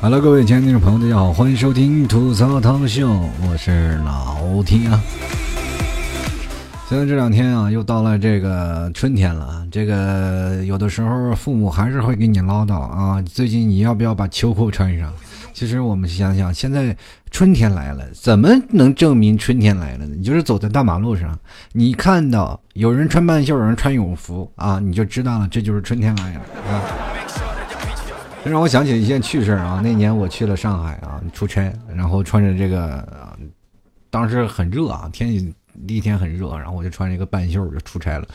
Hello，各位亲爱的听众朋友，大家好，欢迎收听吐槽涛秀，我是老 T 啊。现在这两天啊，又到了这个春天了，这个有的时候父母还是会给你唠叨啊，最近你要不要把秋裤穿上？其实我们想想，现在春天来了，怎么能证明春天来了呢？你就是走在大马路上，你看到有人穿半袖，有人穿羽绒服啊，你就知道了，这就是春天来了啊。让我想起一件趣事啊！那年我去了上海啊，出差，然后穿着这个，当时很热啊，天气第一天很热，然后我就穿着一个半袖就出差了。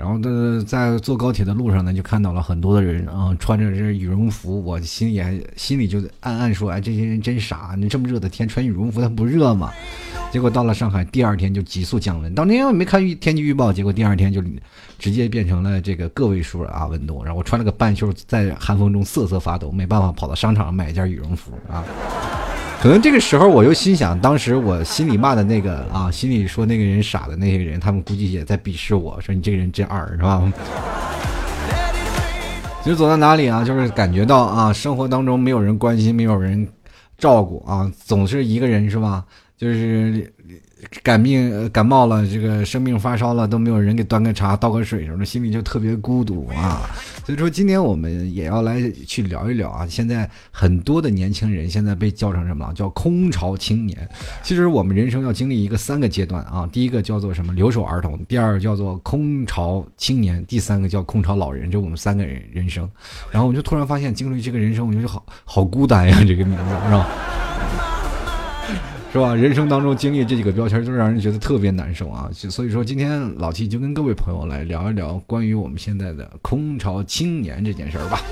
然后在在坐高铁的路上呢，就看到了很多的人啊，穿着这羽绒服，我心里还心里就暗暗说：哎，这些人真傻！你这么热的天穿羽绒服，它不热吗？结果到了上海，第二天就急速降温。当天我没看天气预报，结果第二天就直接变成了这个个位数啊温度。然后我穿了个半袖，在寒风中瑟瑟发抖，没办法跑到商场买一件羽绒服啊。可能这个时候我又心想，当时我心里骂的那个啊，心里说那个人傻的那些人，他们估计也在鄙视我，说你这个人真二，是吧？其实走到哪里啊，就是感觉到啊，生活当中没有人关心，没有人照顾啊，总是一个人，是吧？就是。感病感冒了，这个生病发烧了都没有人给端个茶倒个水什么的，心里就特别孤独啊。所以说今天我们也要来去聊一聊啊。现在很多的年轻人现在被叫成什么了？叫空巢青年。其实我们人生要经历一个三个阶段啊。第一个叫做什么留守儿童，第二个叫做空巢青年，第三个叫空巢老人。这我们三个人人生。然后我就突然发现，经历这个人生，我觉得好好孤单呀，这个名字是吧？是吧？人生当中经历这几个标签，就让人觉得特别难受啊！所以说，今天老 T 就跟各位朋友来聊一聊关于我们现在的空巢青年这件事儿吧。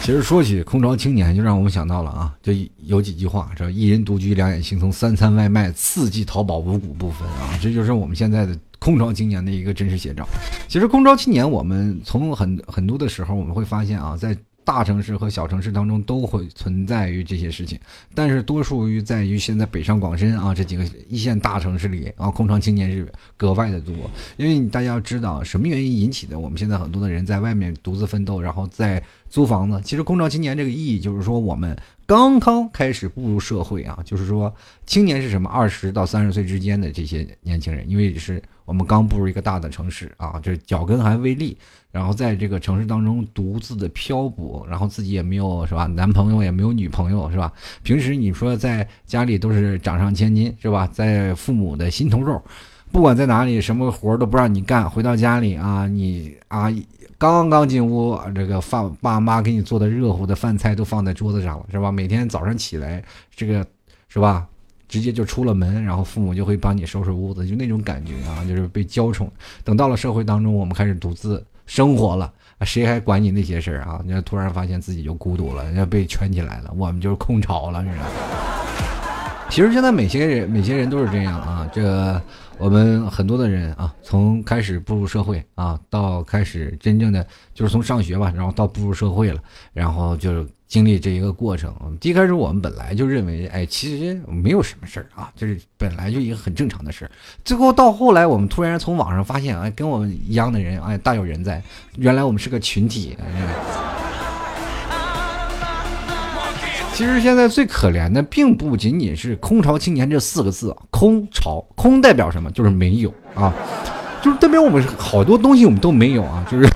其实说起空巢青年，就让我们想到了啊，就有几句话：这一人独居，两眼惺忪，三餐外卖，四季淘宝，五谷不分啊！这就是我们现在的空巢青年的一个真实写照。其实空巢青年，我们从很很多的时候，我们会发现啊，在大城市和小城市当中都会存在于这些事情，但是多数于在于现在北上广深啊这几个一线大城市里啊，空巢青年是格外的多。因为大家要知道什么原因引起的，我们现在很多的人在外面独自奋斗，然后在租房子。其实空巢青年这个意义就是说，我们刚刚开始步入社会啊，就是说青年是什么？二十到三十岁之间的这些年轻人，因为是我们刚步入一个大的城市啊，这脚跟还未立。然后在这个城市当中独自的漂泊，然后自己也没有是吧？男朋友也没有女朋友是吧？平时你说在家里都是掌上千金是吧？在父母的心头肉，不管在哪里，什么活都不让你干。回到家里啊，你啊刚刚进屋，这个饭爸妈给你做的热乎的饭菜都放在桌子上了是吧？每天早上起来这个是吧？直接就出了门，然后父母就会帮你收拾屋子，就那种感觉啊，就是被娇宠。等到了社会当中，我们开始独自。生活了，谁还管你那些事儿啊？你突然发现自己就孤独了，人家被圈起来了，我们就是空巢了，你知道吗？其实现在每些人，每些人都是这样啊。这我们很多的人啊，从开始步入社会啊，到开始真正的就是从上学吧，然后到步入社会了，然后就。经历这一个过程，一开始我们本来就认为，哎，其实没有什么事儿啊，就是本来就一个很正常的事儿。最后到后来，我们突然从网上发现，哎，跟我们一样的人，哎，大有人在。原来我们是个群体。其实现在最可怜的，并不仅仅是“空巢青年”这四个字，空巢，空代表什么？就是没有啊，就是代表我们好多东西我们都没有啊，就是。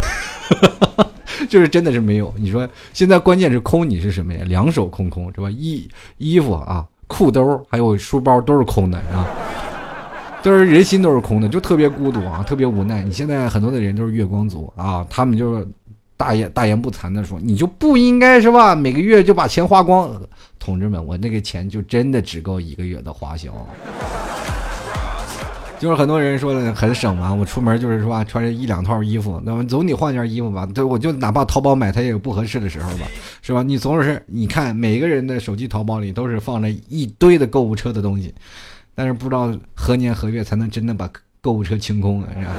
就是真的是没有，你说现在关键是空，你是什么呀？两手空空是吧？衣衣服啊，裤兜还有书包都是空的，是吧？都是人心都是空的，就特别孤独啊，特别无奈。你现在很多的人都是月光族啊，他们就是大言大言不惭的说，你就不应该是吧？每个月就把钱花光，同志们，我那个钱就真的只够一个月的花销。就是很多人说的很省嘛，我出门就是说穿着一两套衣服，那么总得换件衣服吧？对，我就哪怕淘宝买它也有不合适的时候吧，是吧？你总是你看每个人的手机淘宝里都是放着一堆的购物车的东西，但是不知道何年何月才能真的把购物车清空啊？是吧？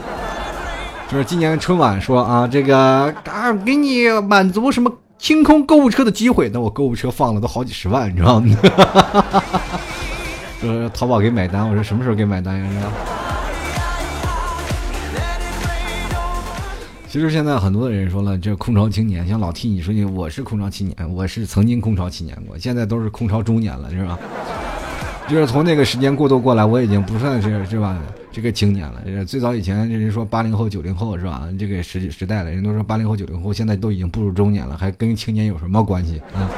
就是今年春晚说啊，这个啊给你满足什么清空购物车的机会，那我购物车放了都好几十万，你知道吗？说 淘宝给买单，我说什么时候给买单呀？是吧其实现在很多的人说了，这空巢青年，像老 T，你说你我是空巢青年，我是曾经空巢青年过，现在都是空巢中年了，是吧？就是从那个时间过渡过来，我已经不算是是吧？这个青年了。最早以前人说八零后、九零后是吧？这个时时代了，人都说八零后、九零后现在都已经步入中年了，还跟青年有什么关系啊？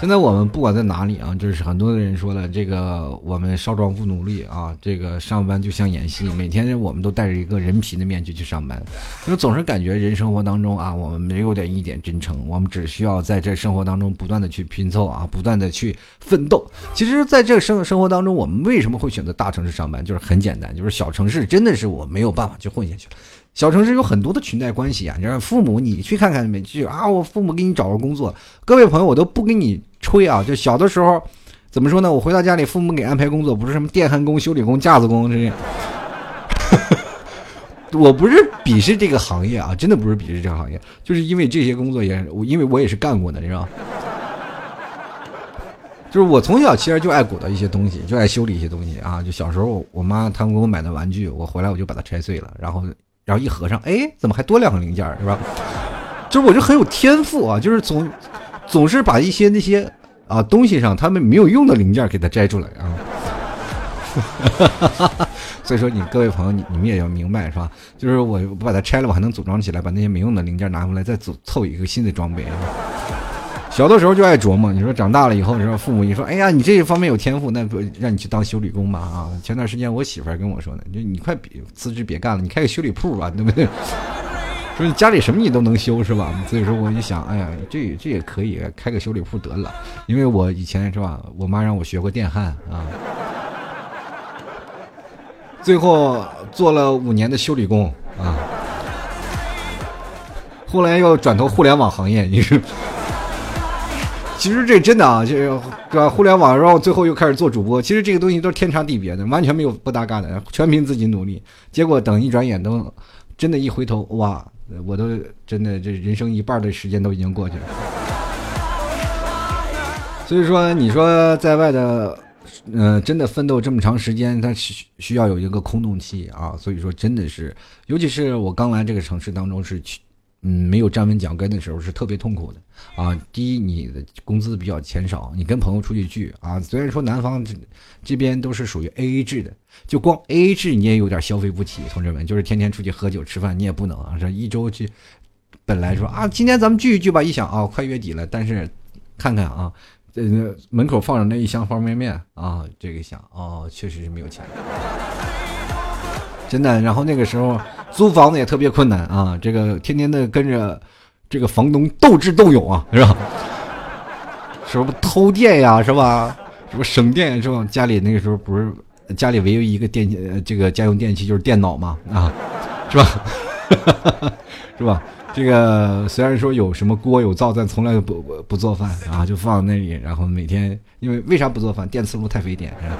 现在我们不管在哪里啊，就是很多的人说了，这个我们少壮不努力啊，这个上班就像演戏，每天我们都戴着一个人皮的面具去上班，就总是感觉人生活当中啊，我们没有点一点真诚，我们只需要在这生活当中不断的去拼凑啊，不断的去奋斗。其实，在这生生活当中，我们为什么会选择大城市上班？就是很简单，就是小城市真的是我没有办法去混下去了。小城市有很多的裙带关系啊，你让父母你去看看没去啊？我父母给你找个工作，各位朋友，我都不跟你吹啊。就小的时候，怎么说呢？我回到家里，父母给安排工作，不是什么电焊工、修理工、架子工这些。我不是鄙视这个行业啊，真的不是鄙视这个行业，就是因为这些工作也，我因为我也是干过的，你知道就是我从小其实就爱鼓捣一些东西，就爱修理一些东西啊。就小时候，我妈他们给我买的玩具，我回来我就把它拆碎了，然后。然后一合上，哎，怎么还多两个零件是吧？就是我就很有天赋啊，就是总总是把一些那些啊东西上他们没有用的零件给它摘出来啊。所以说，你各位朋友，你你们也要明白是吧？就是我我把它拆了，我还能组装起来，把那些没用的零件拿回来，再组凑一个新的装备。小的时候就爱琢磨，你说长大了以后，你说父母一说，哎呀，你这一方面有天赋，那不让你去当修理工吧？啊，前段时间我媳妇儿跟我说呢，就你快别辞职别干了，你开个修理铺吧，对不对？说你家里什么你都能修是吧？所以说我一想，哎呀，这这也可以开个修理铺得了，因为我以前是吧，我妈让我学过电焊啊，最后做了五年的修理工啊，后来又转投互联网行业，你是。其实这真的啊，就是吧？互联网，然后最后又开始做主播。其实这个东西都是天差地别的，完全没有不搭嘎的，全凭自己努力。结果等一转眼都，真的，一回头，哇，我都真的这人生一半的时间都已经过去了。所以说，你说在外的，嗯，真的奋斗这么长时间，它需需要有一个空洞期啊。所以说，真的是，尤其是我刚来这个城市当中是去。嗯，没有站稳脚跟的时候是特别痛苦的啊。第一，你的工资比较钱少，你跟朋友出去聚啊，虽然说南方这这边都是属于 A A 制的，就光 A A 制你也有点消费不起，同志们，就是天天出去喝酒吃饭，你也不能啊。这一周去，本来说啊，今天咱们聚一聚吧，一想啊，快月底了，但是看看啊，这门口放着那一箱方便面啊，这个想哦，确实是没有钱。真的，然后那个时候租房子也特别困难啊，这个天天的跟着这个房东斗智斗勇啊，是吧？什么偷电呀，是吧？什么省电是吧？家里那个时候不是家里唯一一个电器这个家用电器就是电脑嘛啊，是吧？是吧？这个虽然说有什么锅有灶，但从来不不不做饭啊，就放在那里，然后每天因为为啥不做饭？电磁炉太费电，是吧？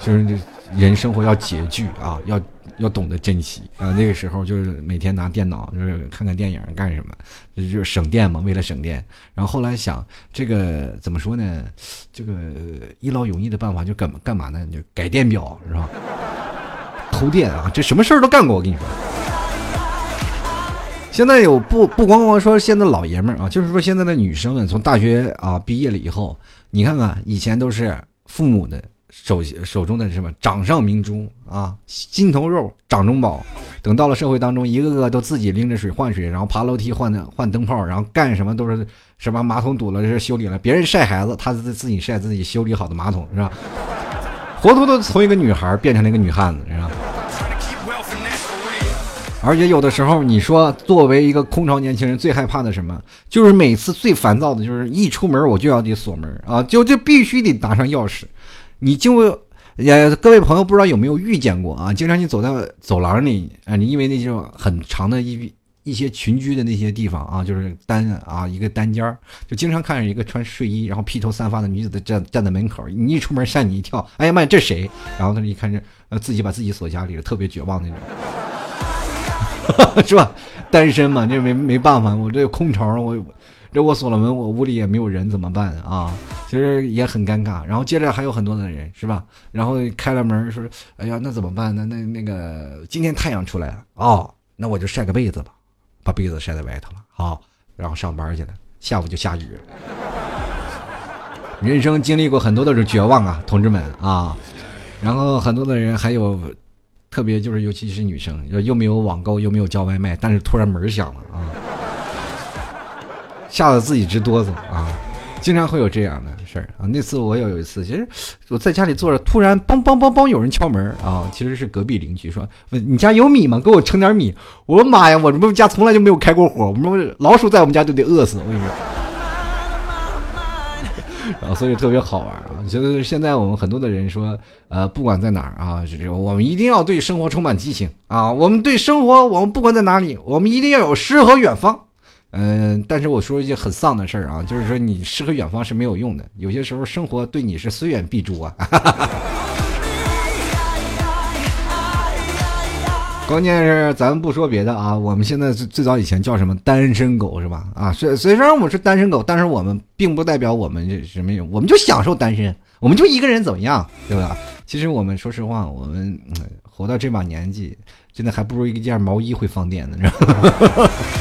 就是这。人生活要拮据啊，要要懂得珍惜啊。那个时候就是每天拿电脑就是看看电影干什么，就是省电嘛，为了省电。然后后来想，这个怎么说呢？这个一劳永逸的办法就干干嘛呢？就改电表是吧？偷电啊，这什么事儿都干过。我跟你说，现在有不不光光说现在老爷们儿啊，就是说现在的女生们从大学啊毕业了以后，你看看以前都是父母的。手手中的什么掌上明珠啊，心头肉，掌中宝。等到了社会当中，一个个都自己拎着水换水，然后爬楼梯换换灯泡，然后干什么都是什么马桶堵了是修理了，别人晒孩子，他自自己晒自己修理好的马桶，是吧？活脱脱从一个女孩变成了一个女汉子，是吧？而且有的时候，你说作为一个空巢年轻人，最害怕的什么？就是每次最烦躁的就是一出门我就要得锁门啊，就就必须得拿上钥匙。你就也各位朋友不知道有没有遇见过啊？经常你走在走廊里啊，你因为那种很长的一一些群居的那些地方啊，就是单啊一个单间儿，就经常看着一个穿睡衣然后披头散发的女子站站在门口，你一出门吓你一跳，哎呀妈呀，这谁？然后他一看这呃自己把自己锁家里了，特别绝望那种，是吧？单身嘛，这没没办法，我这空巢，我这我锁了门，我屋里也没有人，怎么办啊？其实也很尴尬。然后接着还有很多的人是吧？然后开了门说：“哎呀，那怎么办？那那那个今天太阳出来了哦，那我就晒个被子吧，把被子晒在外头了。好，然后上班去了。下午就下雨了。人生经历过很多的绝望啊，同志们啊。然后很多的人还有。”特别就是，尤其是女生，又没有网购，又没有叫外卖，但是突然门响了啊，吓得自己直哆嗦啊！经常会有这样的事儿啊。那次我有有一次，其实我在家里坐着，突然梆梆梆梆有人敲门啊，其实是隔壁邻居说：“你家有米吗？给我盛点米。”我说：“妈呀，我们家从来就没有开过火，我们老鼠在我们家都得饿死。”我跟你说。然 后所以特别好玩啊！就是现在我们很多的人说，呃，不管在哪儿啊，我们一定要对生活充满激情啊！我们对生活，我们不管在哪里，我们一定要有诗和远方。嗯，但是我说一句很丧的事儿啊，就是说你诗和远方是没有用的，有些时候生活对你是虽远必诛啊。关键是咱们不说别的啊，我们现在最最早以前叫什么单身狗是吧？啊，虽虽然我们是单身狗，但是我们并不代表我们这什么，我们就享受单身，我们就一个人怎么样，对吧？其实我们说实话，我们活到这把年纪，真的还不如一件毛衣会放电呢，知道吗？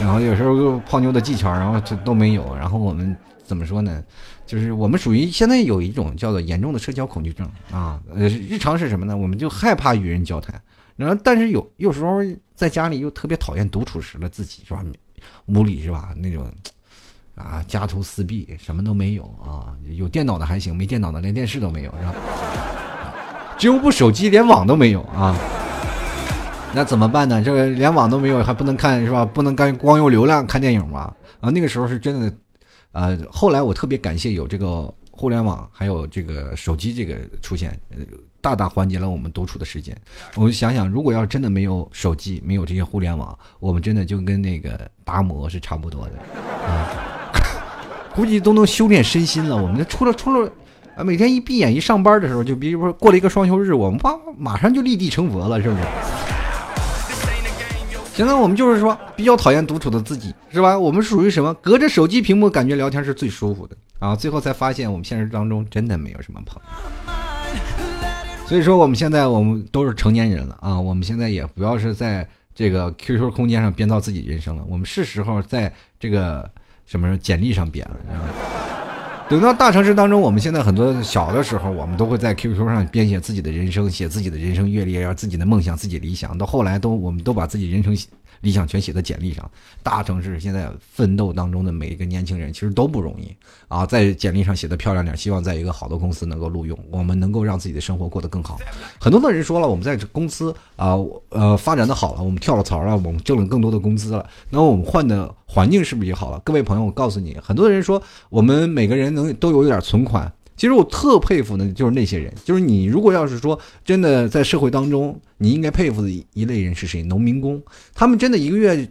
然后有时候泡妞的技巧，然后这都没有，然后我们怎么说呢？就是我们属于现在有一种叫做严重的社交恐惧症啊，呃，日常是什么呢？我们就害怕与人交谈。然后，但是有有时候在家里又特别讨厌独处时的自己，是吧？屋里是吧？那种啊，家徒四壁，什么都没有啊。有电脑的还行，没电脑的连电视都没有，是吧？只有部手机，连网都没有啊。那怎么办呢？这个连网都没有，还不能看是吧？不能干光用流量看电影吗？啊，那个时候是真的，呃，后来我特别感谢有这个互联网，还有这个手机这个出现。大大缓解了我们独处的时间。我们想想，如果要是真的没有手机，没有这些互联网，我们真的就跟那个达摩是差不多的，啊，估计都能修炼身心了。我们出了出了，啊，每天一闭眼一上班的时候，就比如说过了一个双休日，我们哇，马上就立地成佛了，是不是？现在我们就是说比较讨厌独处的自己，是吧？我们属于什么？隔着手机屏幕感觉聊天是最舒服的啊！最后才发现，我们现实当中真的没有什么朋友。所以说，我们现在我们都是成年人了啊！我们现在也不要是在这个 QQ 空间上编造自己人生了，我们是时候在这个什么简历上编了。等到大城市当中，我们现在很多小的时候，我们都会在 QQ 上编写自己的人生，写自己的人生阅历，要自己的梦想、自己理想。到后来，都我们都把自己人生。理想全写在简历上。大城市现在奋斗当中的每一个年轻人，其实都不容易啊，在简历上写的漂亮点，希望在一个好的公司能够录用，我们能够让自己的生活过得更好。很多的人说了，我们在公司啊，呃，发展的好了，我们跳了槽了，我们挣了更多的工资了，那我们换的环境是不是也好了？各位朋友，我告诉你，很多人说我们每个人能都有一点存款。其实我特佩服的，就是那些人，就是你如果要是说真的在社会当中，你应该佩服的一一类人是谁？农民工，他们真的一个月，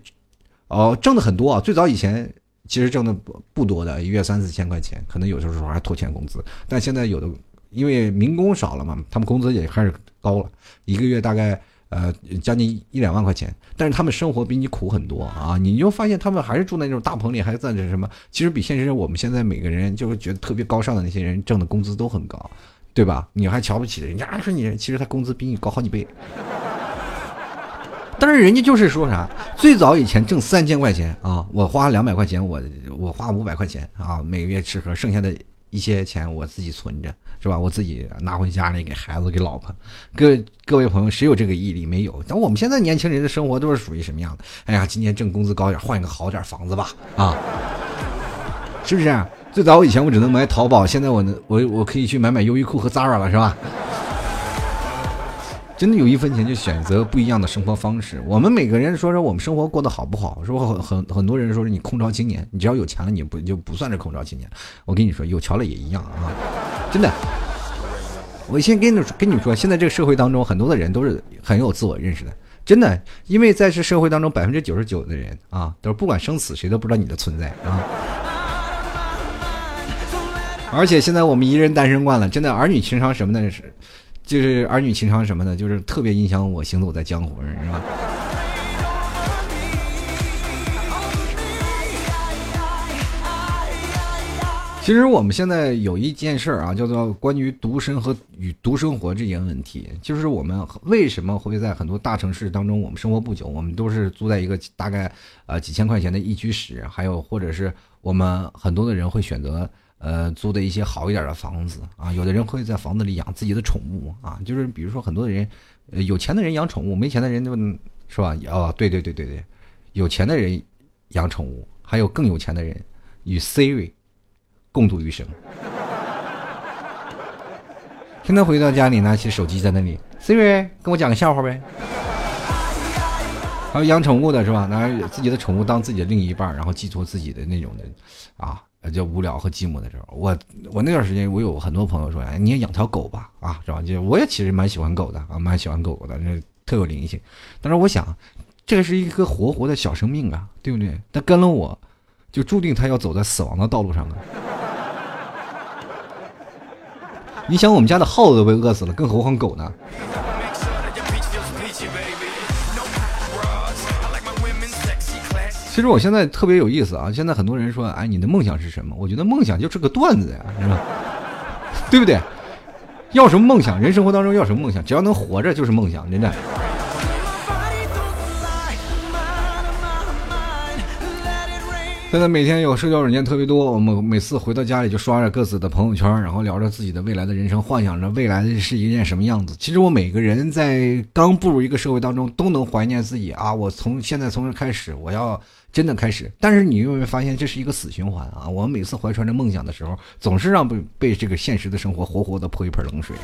哦，挣的很多啊。最早以前其实挣的不不多的，一月三四千块钱，可能有的时候还拖欠工资。但现在有的，因为民工少了嘛，他们工资也开始高了，一个月大概。呃，将近一两万块钱，但是他们生活比你苦很多啊！你就发现他们还是住在那种大棚里，还在这什么？其实比现实我们现在每个人就是觉得特别高尚的那些人挣的工资都很高，对吧？你还瞧不起人家？说你其实他工资比你高好几倍，但是人家就是说啥？最早以前挣三千块钱啊，我花两百块钱，我我花五百块钱啊，每个月吃喝，剩下的一些钱我自己存着。是吧？我自己拿回家里给孩子、给老婆。各各位朋友，谁有这个毅力？没有。但我们现在年轻人的生活都是属于什么样的？哎呀，今天挣工资高点，换一个好点房子吧，啊，是不是？最早以前我只能买淘宝，现在我能我我可以去买买优衣库和 Zara 了，是吧？真的有一分钱就选择不一样的生活方式。我们每个人说说我们生活过得好不好？说很很很多人说你空巢青年，你只要有钱了，你不就不算是空巢青年？我跟你说，有桥了也一样啊！真的，我先跟你跟你说，现在这个社会当中，很多的人都是很有自我认识的。真的，因为在这社会当中，百分之九十九的人啊，都是不管生死，谁都不知道你的存在啊。而且现在我们一人单身惯了，真的儿女情长什么的是。就是儿女情长什么的，就是特别影响我行走在江湖上，是吧？其实我们现在有一件事儿啊，叫做关于独身和与独生活这件问题。就是我们为什么会在很多大城市当中，我们生活不久，我们都是租在一个大概呃几千块钱的一居室，还有或者是我们很多的人会选择呃租的一些好一点的房子啊。有的人会在房子里养自己的宠物啊，就是比如说很多的人，有钱的人养宠物，没钱的人就是吧？哦，对对对对对，有钱的人养宠物，还有更有钱的人与 Siri。共度余生。天天回到家里，拿起手机在那里，Siri，跟我讲个笑话呗。还有养宠物的是吧？拿自己的宠物当自己的另一半，然后寄托自己的那种的，啊，就无聊和寂寞的时候。我我那段时间，我有很多朋友说，哎，你也养条狗吧，啊，是吧？就我也其实蛮喜欢狗的啊，蛮喜欢狗狗的，那特有灵性。但是我想，这是一个活活的小生命啊，对不对？它跟了我，就注定他要走在死亡的道路上啊。你想，我们家的耗子都被饿死了，更何况狗呢？其实我现在特别有意思啊！现在很多人说，哎，你的梦想是什么？我觉得梦想就是个段子呀，是吧？对不对？要什么梦想？人生活当中要什么梦想？只要能活着就是梦想，真的。现在每天有社交软件特别多，我们每次回到家里就刷着各自的朋友圈，然后聊着自己的未来的人生，幻想着未来是一件什么样子。其实我每个人在刚步入一个社会当中，都能怀念自己啊！我从现在从这开始，我要。真的开始，但是你有没有发现这是一个死循环啊？我们每次怀揣着梦想的时候，总是让被被这个现实的生活活活的泼一盆冷水。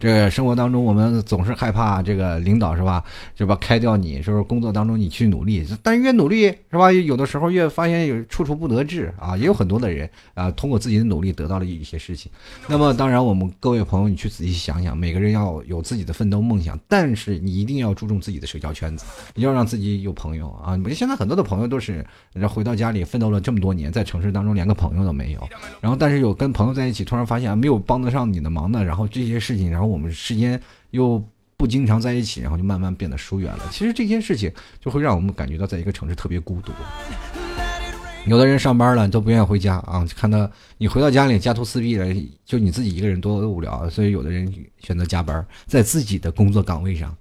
这生活当中，我们总是害怕这个领导是吧？是吧？开掉你，是不是？工作当中你去努力，但越努力是吧？有的时候越发现有处处不得志啊！也有很多的人啊，通过自己的努力得到了一些事情。那么当然，我们各位朋友，你去仔细想想，每个人要有自己的奋斗梦想，但是你一定要注重自己的社交圈子，要让自己有朋友啊！现在很多的朋友都是。然后回到家里奋斗了这么多年，在城市当中连个朋友都没有。然后但是有跟朋友在一起，突然发现没有帮得上你的忙的。然后这些事情，然后我们时间又不经常在一起，然后就慢慢变得疏远了。其实这些事情就会让我们感觉到，在一个城市特别孤独。有的人上班了都不愿意回家啊，看到你回到家里家徒四壁的，就你自己一个人多无聊。所以有的人选择加班，在自己的工作岗位上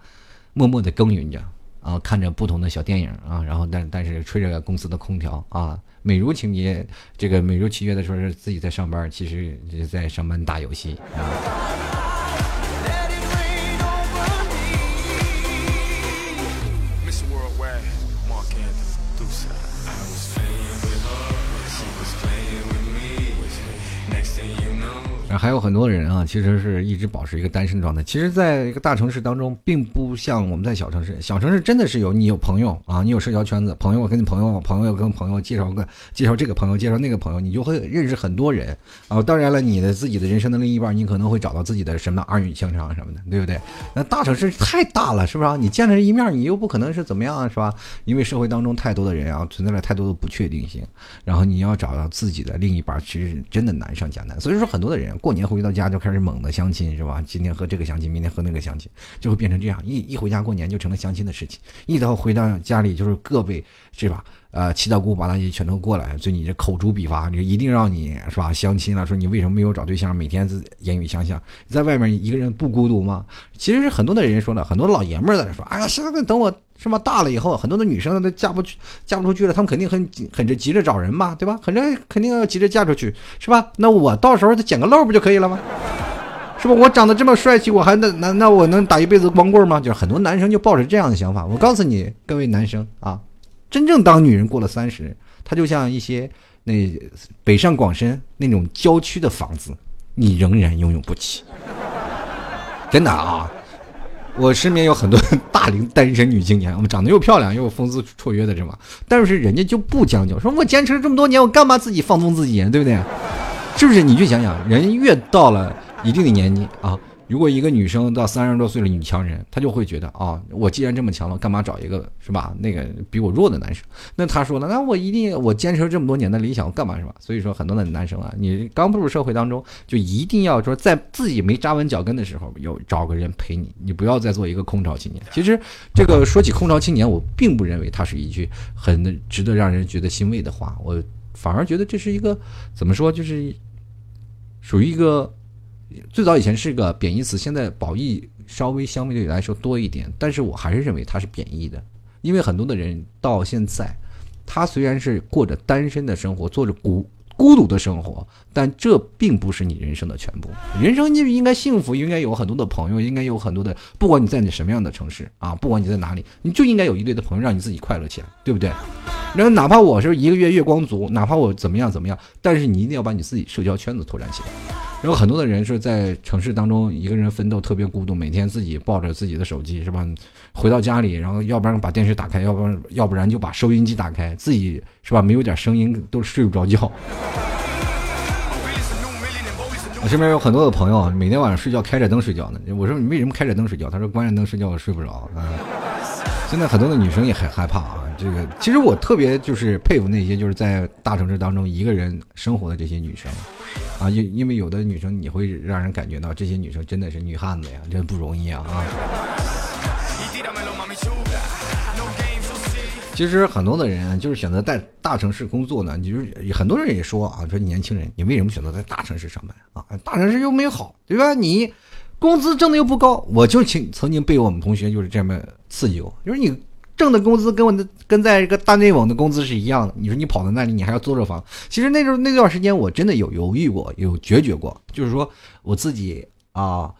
默默的耕耘着。啊，看着不同的小电影啊，然后但但是吹着公司的空调啊，美如情节，这个美如其月的说是自己在上班，其实是在上班打游戏啊。还有很多人啊，其实是一直保持一个单身状态。其实，在一个大城市当中，并不像我们在小城市。小城市真的是有你有朋友啊，你有社交圈子，朋友跟你朋友，朋友跟朋友介绍个介绍这个朋友，介绍那个朋友，你就会认识很多人啊。当然了，你的自己的人生的另一半，你可能会找到自己的什么儿女情长什么的，对不对？那大城市太大了，是不是啊？你见了一面，你又不可能是怎么样，是吧？因为社会当中太多的人啊，存在了太多的不确定性，然后你要找到自己的另一半，其实真的难上加难。所以说，很多的人。过年回到家就开始猛的相亲是吧？今天和这个相亲，明天和那个相亲，就会变成这样。一一回家过年就成了相亲的事情。一到回到家里就是各位是吧？呃，七大姑八大姨全都过来，就你这口诛笔伐，你一定让你是吧？相亲了，说你为什么没有找对象？每天言语相向，在外面一个人不孤独吗？其实是很多的人说了，很多老爷们在那说，哎呀，现在等我。是吧？大了以后，很多的女生都嫁不去，嫁不出去了，他们肯定很很着急着找人嘛，对吧？很着肯定要急着嫁出去，是吧？那我到时候再捡个漏不就可以了吗？是吧？我长得这么帅气，我还能那那我能打一辈子光棍吗？就是很多男生就抱着这样的想法。我告诉你，各位男生啊，真正当女人过了三十，她就像一些那北上广深那种郊区的房子，你仍然拥有不起，真的啊。我身边有很多 大龄单身女青年，我们长得又漂亮又风姿绰约的，是吗？但是人家就不将就，说我坚持了这么多年，我干嘛自己放纵自己，对不对？是不是？你去想想，人越到了一定的年纪啊。如果一个女生到三十多岁了，女强人，她就会觉得啊，我既然这么强了，干嘛找一个是吧？那个比我弱的男生？那她说了，那我一定我坚持了这么多年的理想，我干嘛是吧？所以说，很多的男生啊，你刚步入社会当中，就一定要说，在自己没扎稳脚跟的时候，有找个人陪你，你不要再做一个空巢青年。其实，这个说起空巢青年，我并不认为它是一句很值得让人觉得欣慰的话，我反而觉得这是一个怎么说，就是。属于一个最早以前是个贬义词，现在褒义稍微相对来说多一点，但是我还是认为它是贬义的，因为很多的人到现在，他虽然是过着单身的生活，做着孤孤独的生活，但这并不是你人生的全部。人生就应该幸福，应该有很多的朋友，应该有很多的，不管你在你什么样的城市啊，不管你在哪里，你就应该有一堆的朋友，让你自己快乐起来，对不对？然后哪怕我是一个月月光族，哪怕我怎么样怎么样，但是你一定要把你自己社交圈子拓展起来。然后很多的人是在城市当中一个人奋斗，特别孤独，每天自己抱着自己的手机，是吧？回到家里，然后要不然把电视打开，要不然要不然就把收音机打开，自己是吧？没有点声音都睡不着觉。我身边有很多的朋友，每天晚上睡觉开着灯睡觉呢。我说你为什么开着灯睡觉？他说关着灯睡觉我睡不着。啊，现在很多的女生也很害怕啊。这个其实我特别就是佩服那些就是在大城市当中一个人生活的这些女生，啊，因因为有的女生你会让人感觉到这些女生真的是女汉子呀，真不容易啊啊！其实很多的人就是选择在大城市工作呢，就是很多人也说啊，说年轻人你为什么选择在大城市上班啊？大城市又没好，对吧？你工资挣的又不高，我就曾曾经被我们同学就是这么刺激过，就是你。挣的工资跟我的跟在一个大内蒙的工资是一样的。你说你跑到那里，你还要租着房。其实那时候那段时间，我真的有犹豫过，有决绝过。就是说我自己啊，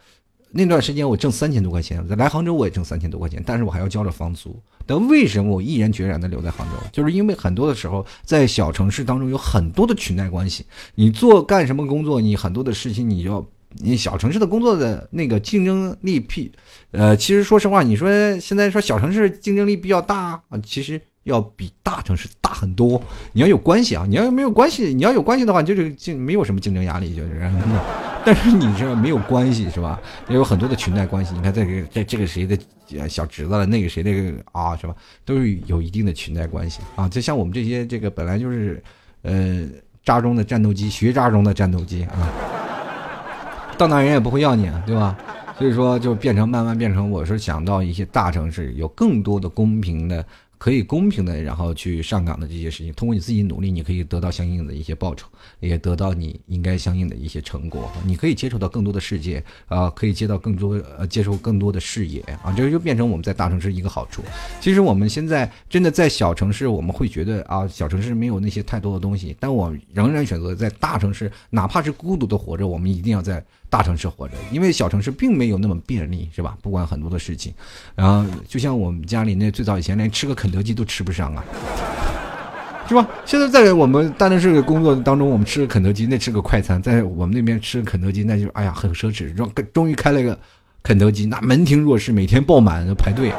那段时间我挣三千多块钱，来杭州我也挣三千多块钱，但是我还要交着房租。但为什么我毅然决然的留在杭州？就是因为很多的时候，在小城市当中有很多的裙带关系。你做干什么工作，你很多的事情你就要。你小城市的工作的那个竞争力比，呃，其实说实话，你说现在说小城市竞争力比较大啊，其实要比大城市大很多。你要有关系啊，你要没有关系，你要有关系的话，就是竞没有什么竞争压力，就是。但是你这没有关系是吧？也有很多的裙带关系。你看这个这这个谁的小侄子了，那个谁那个啊，是吧？都是有一定的裙带关系啊。就像我们这些这个本来就是，呃，渣中的战斗机，学渣中的战斗机啊。到哪人也不会要你，对吧？所以说就变成慢慢变成，我是想到一些大城市有更多的公平的。可以公平的，然后去上岗的这些事情，通过你自己努力，你可以得到相应的一些报酬，也得到你应该相应的一些成果。你可以接触到更多的世界啊，可以接到更多呃，接受更多的视野啊，这就变成我们在大城市一个好处。其实我们现在真的在小城市，我们会觉得啊，小城市没有那些太多的东西，但我仍然选择在大城市，哪怕是孤独的活着，我们一定要在。大城市活着，因为小城市并没有那么便利，是吧？不管很多的事情，然后就像我们家里那最早以前连吃个肯德基都吃不上啊，是吧？现在在我们大城市工作当中，我们吃个肯德基，那吃个快餐，在我们那边吃肯德基，那就哎呀很奢侈。终终于开了个肯德基，那门庭若市，每天爆满排队。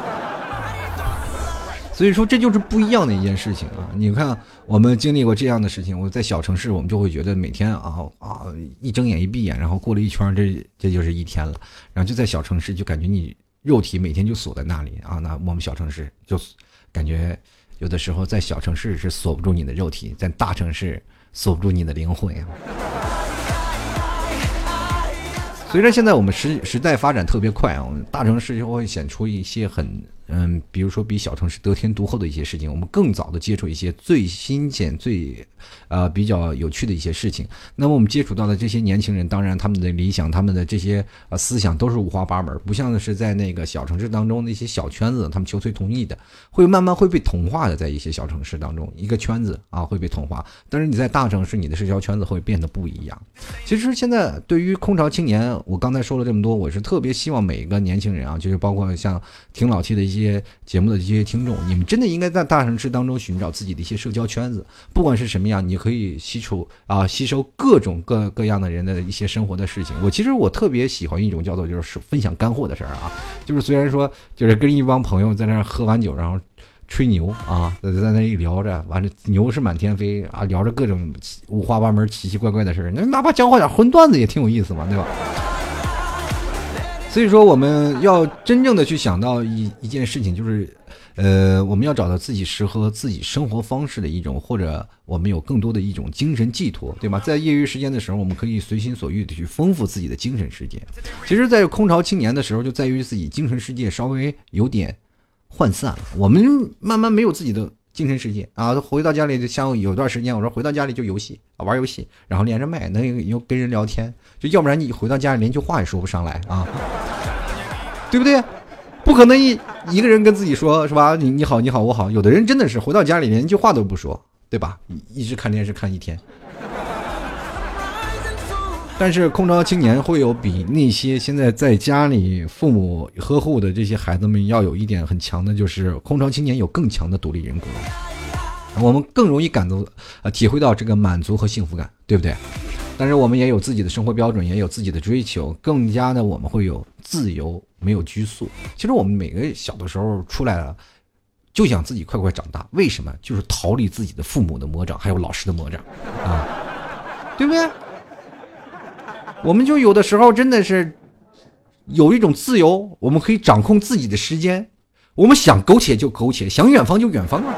所以说这就是不一样的一件事情啊！你看，我们经历过这样的事情，我在小城市，我们就会觉得每天啊啊，一睁眼一闭眼，然后过了一圈，这这就是一天了。然后就在小城市，就感觉你肉体每天就锁在那里啊。那我们小城市就感觉有的时候在小城市是锁不住你的肉体，在大城市锁不住你的灵魂。随着现在我们时时代发展特别快啊，我们大城市就会显出一些很。嗯，比如说比小城市得天独厚的一些事情，我们更早的接触一些最新鲜、最，呃，比较有趣的一些事情。那么我们接触到的这些年轻人，当然他们的理想、他们的这些呃思想都是五花八门，不像是在那个小城市当中那些小圈子，他们求同同意的，会慢慢会被同化的，在一些小城市当中，一个圈子啊会被同化。但是你在大城市，你的社交圈子会变得不一样。其实现在对于空巢青年，我刚才说了这么多，我是特别希望每一个年轻人啊，就是包括像挺老气的一些一些节目的这些听众，你们真的应该在大城市当中寻找自己的一些社交圈子，不管是什么样，你可以吸收啊，吸收各种各各样的人的一些生活的事情。我其实我特别喜欢一种叫做就是分享干货的事儿啊，就是虽然说就是跟一帮朋友在那儿喝完酒，然后吹牛啊，在在那里聊着，完了牛是满天飞啊，聊着各种五花八门、奇奇怪怪的事儿，那哪怕讲话点荤段子也挺有意思嘛，对吧？所以说，我们要真正的去想到一一件事情，就是，呃，我们要找到自己适合自己生活方式的一种，或者我们有更多的一种精神寄托，对吗？在业余时间的时候，我们可以随心所欲的去丰富自己的精神世界。其实，在空巢青年的时候，就在于自己精神世界稍微有点涣散。我们慢慢没有自己的精神世界啊。回到家里就像有段时间，我说回到家里就游戏啊，玩游戏，然后连着麦，能又跟人聊天，就要不然你回到家里连句话也说不上来啊，对不对？不可能一一个人跟自己说，是吧？你你好，你好，我好。有的人真的是回到家里连一句话都不说，对吧？一直看电视看一天。但是空巢青年会有比那些现在在家里父母呵护的这些孩子们要有一点很强的，就是空巢青年有更强的独立人格，我们更容易感到呃体会到这个满足和幸福感，对不对？但是我们也有自己的生活标准，也有自己的追求，更加的我们会有自由，没有拘束。其实我们每个小的时候出来了，就想自己快快长大，为什么？就是逃离自己的父母的魔掌，还有老师的魔掌啊，对不对？我们就有的时候真的是有一种自由，我们可以掌控自己的时间，我们想苟且就苟且，想远方就远方啊，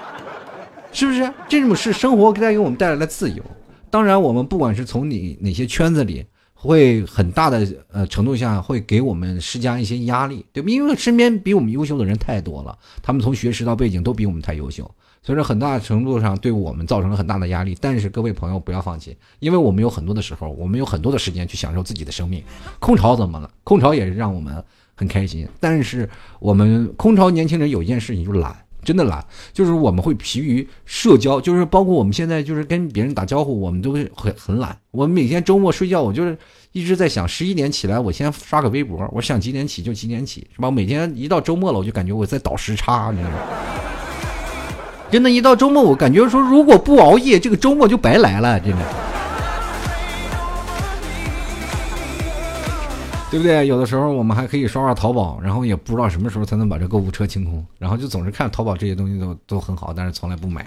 是不是？这种是生活带给我们带来的自由。当然，我们不管是从哪哪些圈子里，会很大的呃程度下会给我们施加一些压力，对吧？因为身边比我们优秀的人太多了，他们从学识到背景都比我们太优秀。所以说，很大程度上对我们造成了很大的压力。但是各位朋友不要放弃，因为我们有很多的时候，我们有很多的时间去享受自己的生命。空巢怎么了？空巢也是让我们很开心。但是我们空巢年轻人有一件事情就是懒，真的懒，就是我们会疲于社交，就是包括我们现在就是跟别人打招呼，我们都会很很懒。我们每天周末睡觉，我就是一直在想，十一点起来，我先刷个微博，我想几点起就几点起，是吧？每天一到周末了，我就感觉我在倒时差，你知道吗？真的，一到周末，我感觉说，如果不熬夜，这个周末就白来了，真的，对不对？有的时候我们还可以刷刷淘宝，然后也不知道什么时候才能把这购物车清空，然后就总是看淘宝这些东西都都很好，但是从来不买。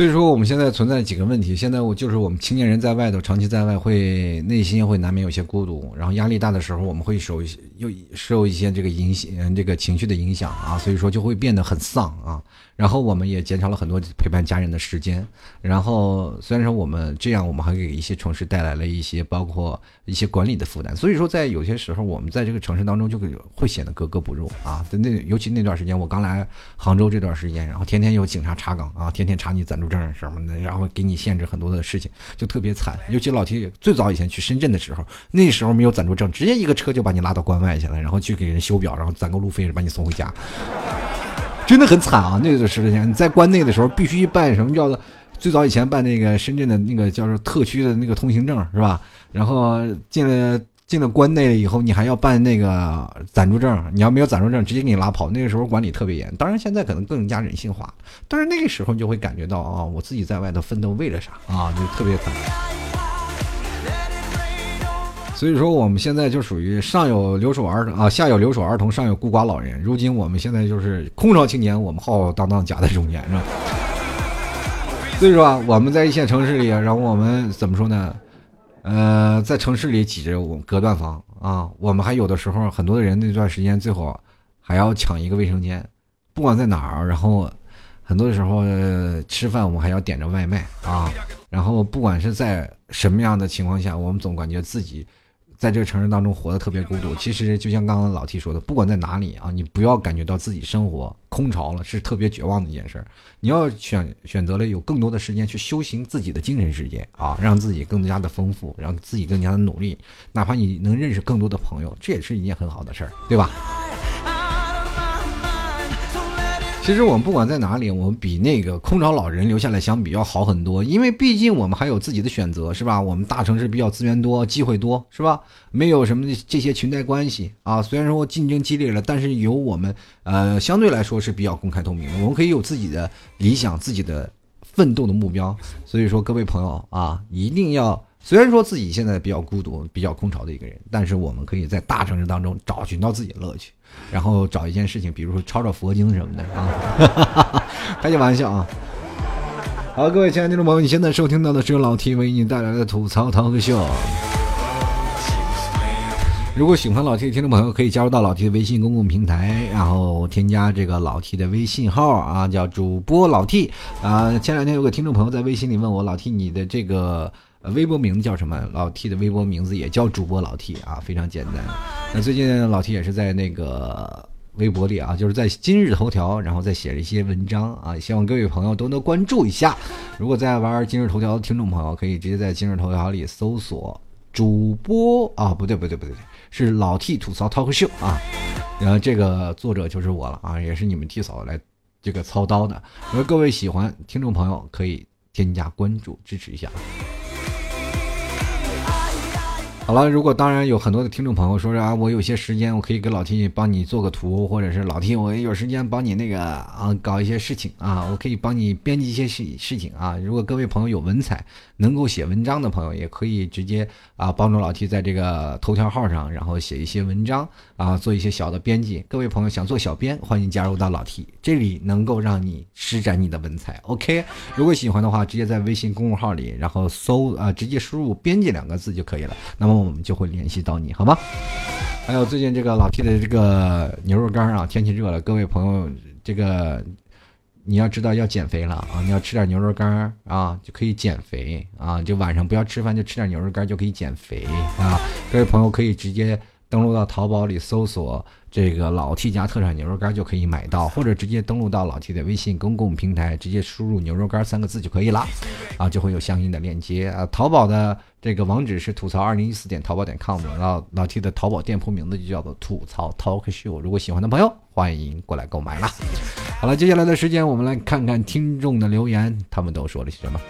所以说，我们现在存在几个问题。现在我就是我们青年人在外头，长期在外，会内心会难免有些孤独，然后压力大的时候，我们会受又受一些这个影响，这个情绪的影响啊，所以说就会变得很丧啊。然后我们也减少了很多陪伴家人的时间。然后虽然说我们这样，我们还给一些城市带来了一些包括一些管理的负担。所以说，在有些时候，我们在这个城市当中就会会显得格格不入啊。那尤其那段时间，我刚来杭州这段时间，然后天天有警察查岗啊，天天查你暂住证什么的，然后给你限制很多的事情，就特别惨。尤其老提最早以前去深圳的时候，那时候没有暂住证，直接一个车就把你拉到关外去了，然后去给人修表，然后攒够路费把你送回家。真的很惨啊！那段时间你在关内的时候，必须办什么叫做最早以前办那个深圳的那个叫做特区的那个通行证是吧？然后进了进了关内了以后，你还要办那个暂住证。你要没有暂住证，直接给你拉跑。那个时候管理特别严，当然现在可能更加人性化。但是那个时候你就会感觉到啊，我自己在外头奋斗为了啥啊？就特别惨。所以说，我们现在就属于上有留守儿童啊，下有留守儿童，上有孤寡老人。如今我们现在就是空巢青年，我们浩浩荡荡夹在中间，是吧？所以说啊，我们在一线城市里，然后我们怎么说呢？呃，在城市里挤着我隔断房啊，我们还有的时候很多的人那段时间最后还要抢一个卫生间，不管在哪儿，然后很多时候吃饭我们还要点着外卖啊，然后不管是在什么样的情况下，我们总感觉自己。在这个城市当中活得特别孤独，其实就像刚刚老 T 说的，不管在哪里啊，你不要感觉到自己生活空巢了，是特别绝望的一件事儿。你要选选择了有更多的时间去修行自己的精神世界啊，让自己更加的丰富，让自己更加的努力，哪怕你能认识更多的朋友，这也是一件很好的事儿，对吧？其实我们不管在哪里，我们比那个空巢老人留下来相比要好很多，因为毕竟我们还有自己的选择，是吧？我们大城市比较资源多，机会多，是吧？没有什么这些裙带关系啊。虽然说竞争激烈了，但是有我们呃相对来说是比较公开透明的，我们可以有自己的理想、自己的奋斗的目标。所以说，各位朋友啊，一定要。虽然说自己现在比较孤独、比较空巢的一个人，但是我们可以在大城市当中找寻到自己的乐趣，然后找一件事情，比如说抄抄佛经什么的啊，开个玩笑啊。好，各位亲爱的听众朋友，你现在收听到的是由老 T 为你带来的吐槽涛哥秀。如果喜欢老 T 的听众朋友，可以加入到老 T 的微信公共平台，然后添加这个老 T 的微信号啊，叫主播老 T 啊。前两天有个听众朋友在微信里问我，老 T 你的这个微博名字叫什么？老 T 的微博名字也叫主播老 T 啊，非常简单。那最近老 T 也是在那个。微博里啊，就是在今日头条，然后再写了一些文章啊，希望各位朋友都能关注一下。如果在玩今日头条的听众朋友，可以直接在今日头条里搜索主播啊，不对不对不对，是老 T 吐槽 talk show 啊，然后这个作者就是我了啊，也是你们 T 嫂来这个操刀的。如果各位喜欢，听众朋友可以添加关注支持一下。好了，如果当然有很多的听众朋友说啊，我有些时间，我可以给老 T 帮你做个图，或者是老 T 我有时间帮你那个啊搞一些事情啊，我可以帮你编辑一些事事情啊。如果各位朋友有文采，能够写文章的朋友，也可以直接啊帮助老 T 在这个头条号上，然后写一些文章啊，做一些小的编辑。各位朋友想做小编，欢迎加入到老 T 这里，能够让你施展你的文采。OK，如果喜欢的话，直接在微信公众号里，然后搜啊，直接输入“编辑”两个字就可以了。那么。我们就会联系到你，好吗？还有最近这个老 T 的这个牛肉干啊，天气热了，各位朋友，这个你要知道要减肥了啊，你要吃点牛肉干啊，就可以减肥啊，就晚上不要吃饭，就吃点牛肉干就可以减肥啊。各位朋友可以直接登录到淘宝里搜索。这个老 T 家特产牛肉干就可以买到，或者直接登录到老 T 的微信公共平台，直接输入“牛肉干”三个字就可以了，啊，就会有相应的链接啊。淘宝的这个网址是吐槽二零一四点淘宝点 com，老老 T 的淘宝店铺名字就叫做吐槽 Talk Show。如果喜欢的朋友，欢迎过来购买了。好了，接下来的时间我们来看看听众的留言，他们都说了些什么。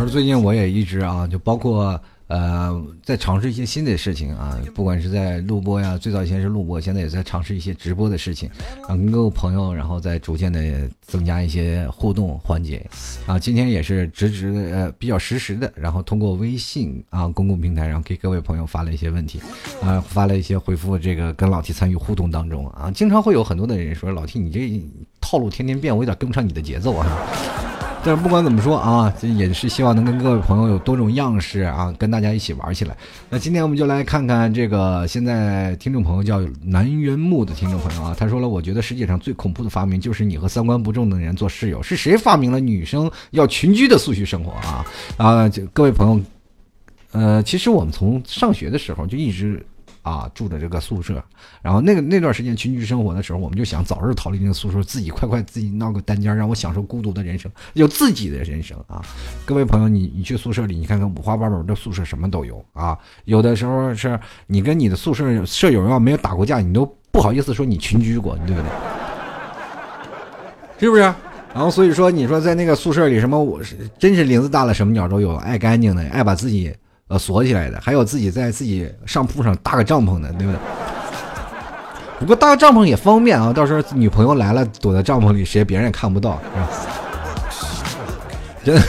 而最近我也一直啊，就包括呃，在尝试一些新的事情啊，不管是在录播呀，最早以前是录播，现在也在尝试一些直播的事情，啊，跟各位朋友，然后在逐渐的增加一些互动环节，啊，今天也是直直的呃比较实时的，然后通过微信啊公共平台，然后给各位朋友发了一些问题，啊，发了一些回复，这个跟老 T 参与互动当中啊，经常会有很多的人说老 T 你这套路天天变，我有点跟不上你的节奏啊。但是不管怎么说啊，这也是希望能跟各位朋友有多种样式啊，跟大家一起玩起来。那今天我们就来看看这个现在听众朋友叫南园木的听众朋友啊，他说了，我觉得世界上最恐怖的发明就是你和三观不正的人做室友。是谁发明了女生要群居的速序生活啊？啊，各位朋友，呃，其实我们从上学的时候就一直。啊，住的这个宿舍，然后那个那段时间群居生活的时候，我们就想早日逃离那个宿舍，自己快快自己闹个单间，让我享受孤独的人生，有自己的人生啊！各位朋友，你你去宿舍里，你看看五花八门的宿舍，什么都有啊！有的时候是你跟你的宿舍舍友要没有打过架，你都不好意思说你群居过，对不对？是不是？然后所以说，你说在那个宿舍里，什么我是真是林子大了，什么鸟都有，爱干净的，爱把自己。呃，锁起来的，还有自己在自己上铺上搭个帐篷的，对不对？不过搭帐篷也方便啊，到时候女朋友来了，躲在帐篷里，谁别人也看不到，是吧？真的，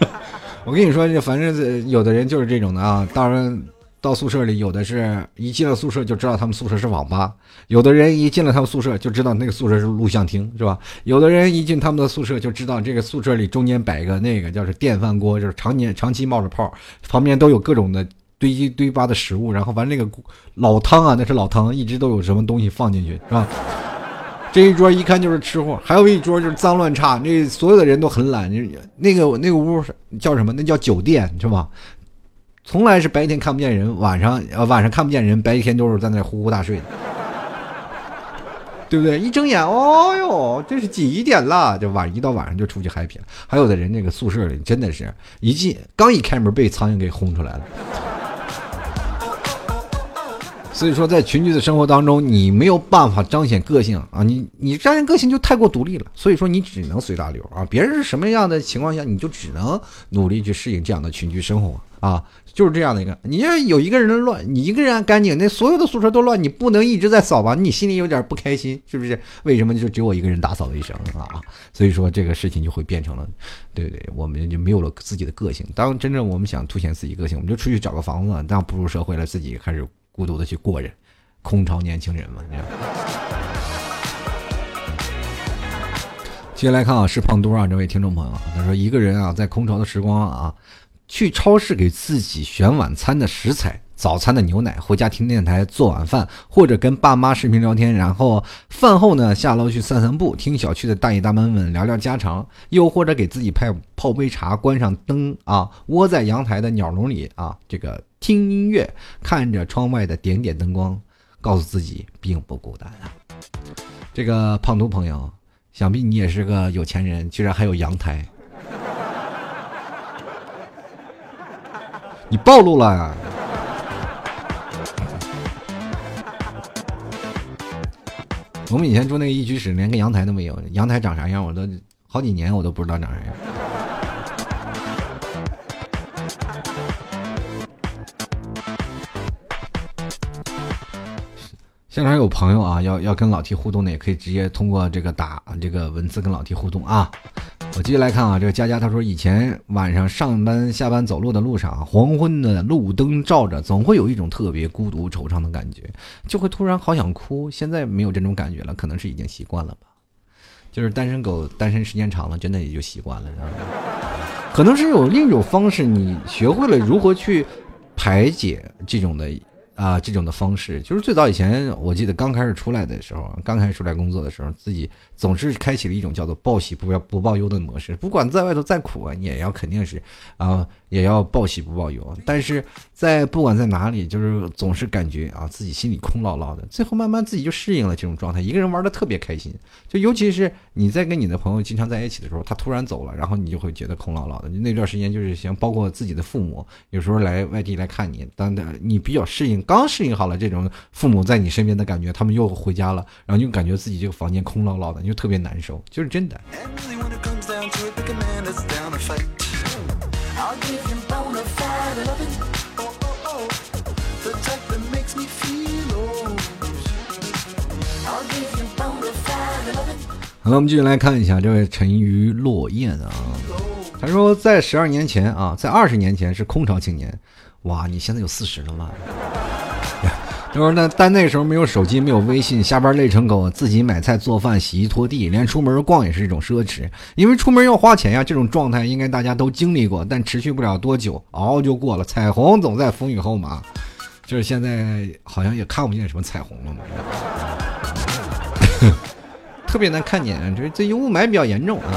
我跟你说，反正有的人就是这种的啊，当然。到宿舍里，有的是一进了宿舍就知道他们宿舍是网吧；有的人一进了他们宿舍就知道那个宿舍是录像厅，是吧？有的人一进他们的宿舍就知道这个宿舍里中间摆个那个叫是电饭锅，就是常年长期冒着泡，旁边都有各种的堆积堆巴的食物，然后完那个老汤啊，那是老汤，一直都有什么东西放进去，是吧？这一桌一看就是吃货，还有一桌就是脏乱差，那所有的人都很懒，那个那个屋叫什么？那叫酒店，是吧？从来是白天看不见人，晚上呃晚上看不见人，白天都是在那呼呼大睡的，对不对？一睁眼，哦哟，这是几点了？就晚一到晚上就出去 happy 了。还有的人那个宿舍里真的是一进刚一开门被苍蝇给轰出来了。所以说，在群居的生活当中，你没有办法彰显个性啊，你你彰显个性就太过独立了。所以说，你只能随大流啊。别人是什么样的情况下，你就只能努力去适应这样的群居生活啊，就是这样的一个。你要有一个人乱，你一个人干净，那所有的宿舍都乱，你不能一直在扫吧？你心里有点不开心，是不是？为什么就只有我一个人打扫卫生啊？所以说这个事情就会变成了，对不对，我们就没有了自己的个性。当真正我们想凸显自己个性，我们就出去找个房子，当步入社会了，自己开始孤独的去过着，空巢年轻人嘛，你知道。接下来看啊，是胖多啊，这位听众朋友，他说一个人啊，在空巢的时光啊，去超市给自己选晚餐的食材，早餐的牛奶，回家听电台做晚饭，或者跟爸妈视频聊天，然后饭后呢下楼去散散步，听小区的大爷大妈们聊聊家常，又或者给自己泡泡杯茶，关上灯啊，窝在阳台的鸟笼里啊，这个听音乐，看着窗外的点点灯光，告诉自己并不孤单啊。这个胖嘟朋友。想必你也是个有钱人，居然还有阳台，你暴露了！我们以前住那个一居室，连个阳台都没有，阳台长啥样，我都好几年我都不知道长啥样。现场有朋友啊，要要跟老 T 互动的，也可以直接通过这个打这个文字跟老 T 互动啊。我继续来看啊，这个佳佳他说，以前晚上上班下班走路的路上，黄昏的路灯照着，总会有一种特别孤独惆怅的感觉，就会突然好想哭。现在没有这种感觉了，可能是已经习惯了吧。就是单身狗单身时间长了，真的也就习惯了，知道吗？可能是有另一种方式，你学会了如何去排解这种的。啊，这种的方式就是最早以前，我记得刚开始出来的时候，刚开始出来工作的时候，自己总是开启了一种叫做报喜不要不报忧的模式。不管在外头再苦啊，你也要肯定是啊，也要报喜不报忧。但是在不管在哪里，就是总是感觉啊自己心里空落落的。最后慢慢自己就适应了这种状态，一个人玩的特别开心。就尤其是你在跟你的朋友经常在一起的时候，他突然走了，然后你就会觉得空落落的。那段时间就是像包括自己的父母，有时候来外地来看你，当你比较适应。刚适应好了这种父母在你身边的感觉，他们又回家了，然后你就感觉自己这个房间空落落的，你就特别难受，就是真的。好了，我们继续来看一下这位沉鱼落雁啊，他说在十二年前啊，在二十年前是空巢青年，哇，你现在有四十了吗？他说：“那但那时候没有手机，没有微信，下班累成狗，自己买菜、做饭、洗衣、拖地，连出门逛也是一种奢侈。因为出门要花钱呀，这种状态应该大家都经历过，但持续不了多久，熬就过了。彩虹总在风雨后嘛，就是现在好像也看不见什么彩虹了嘛，特别难看见。这这雾霾比较严重啊。”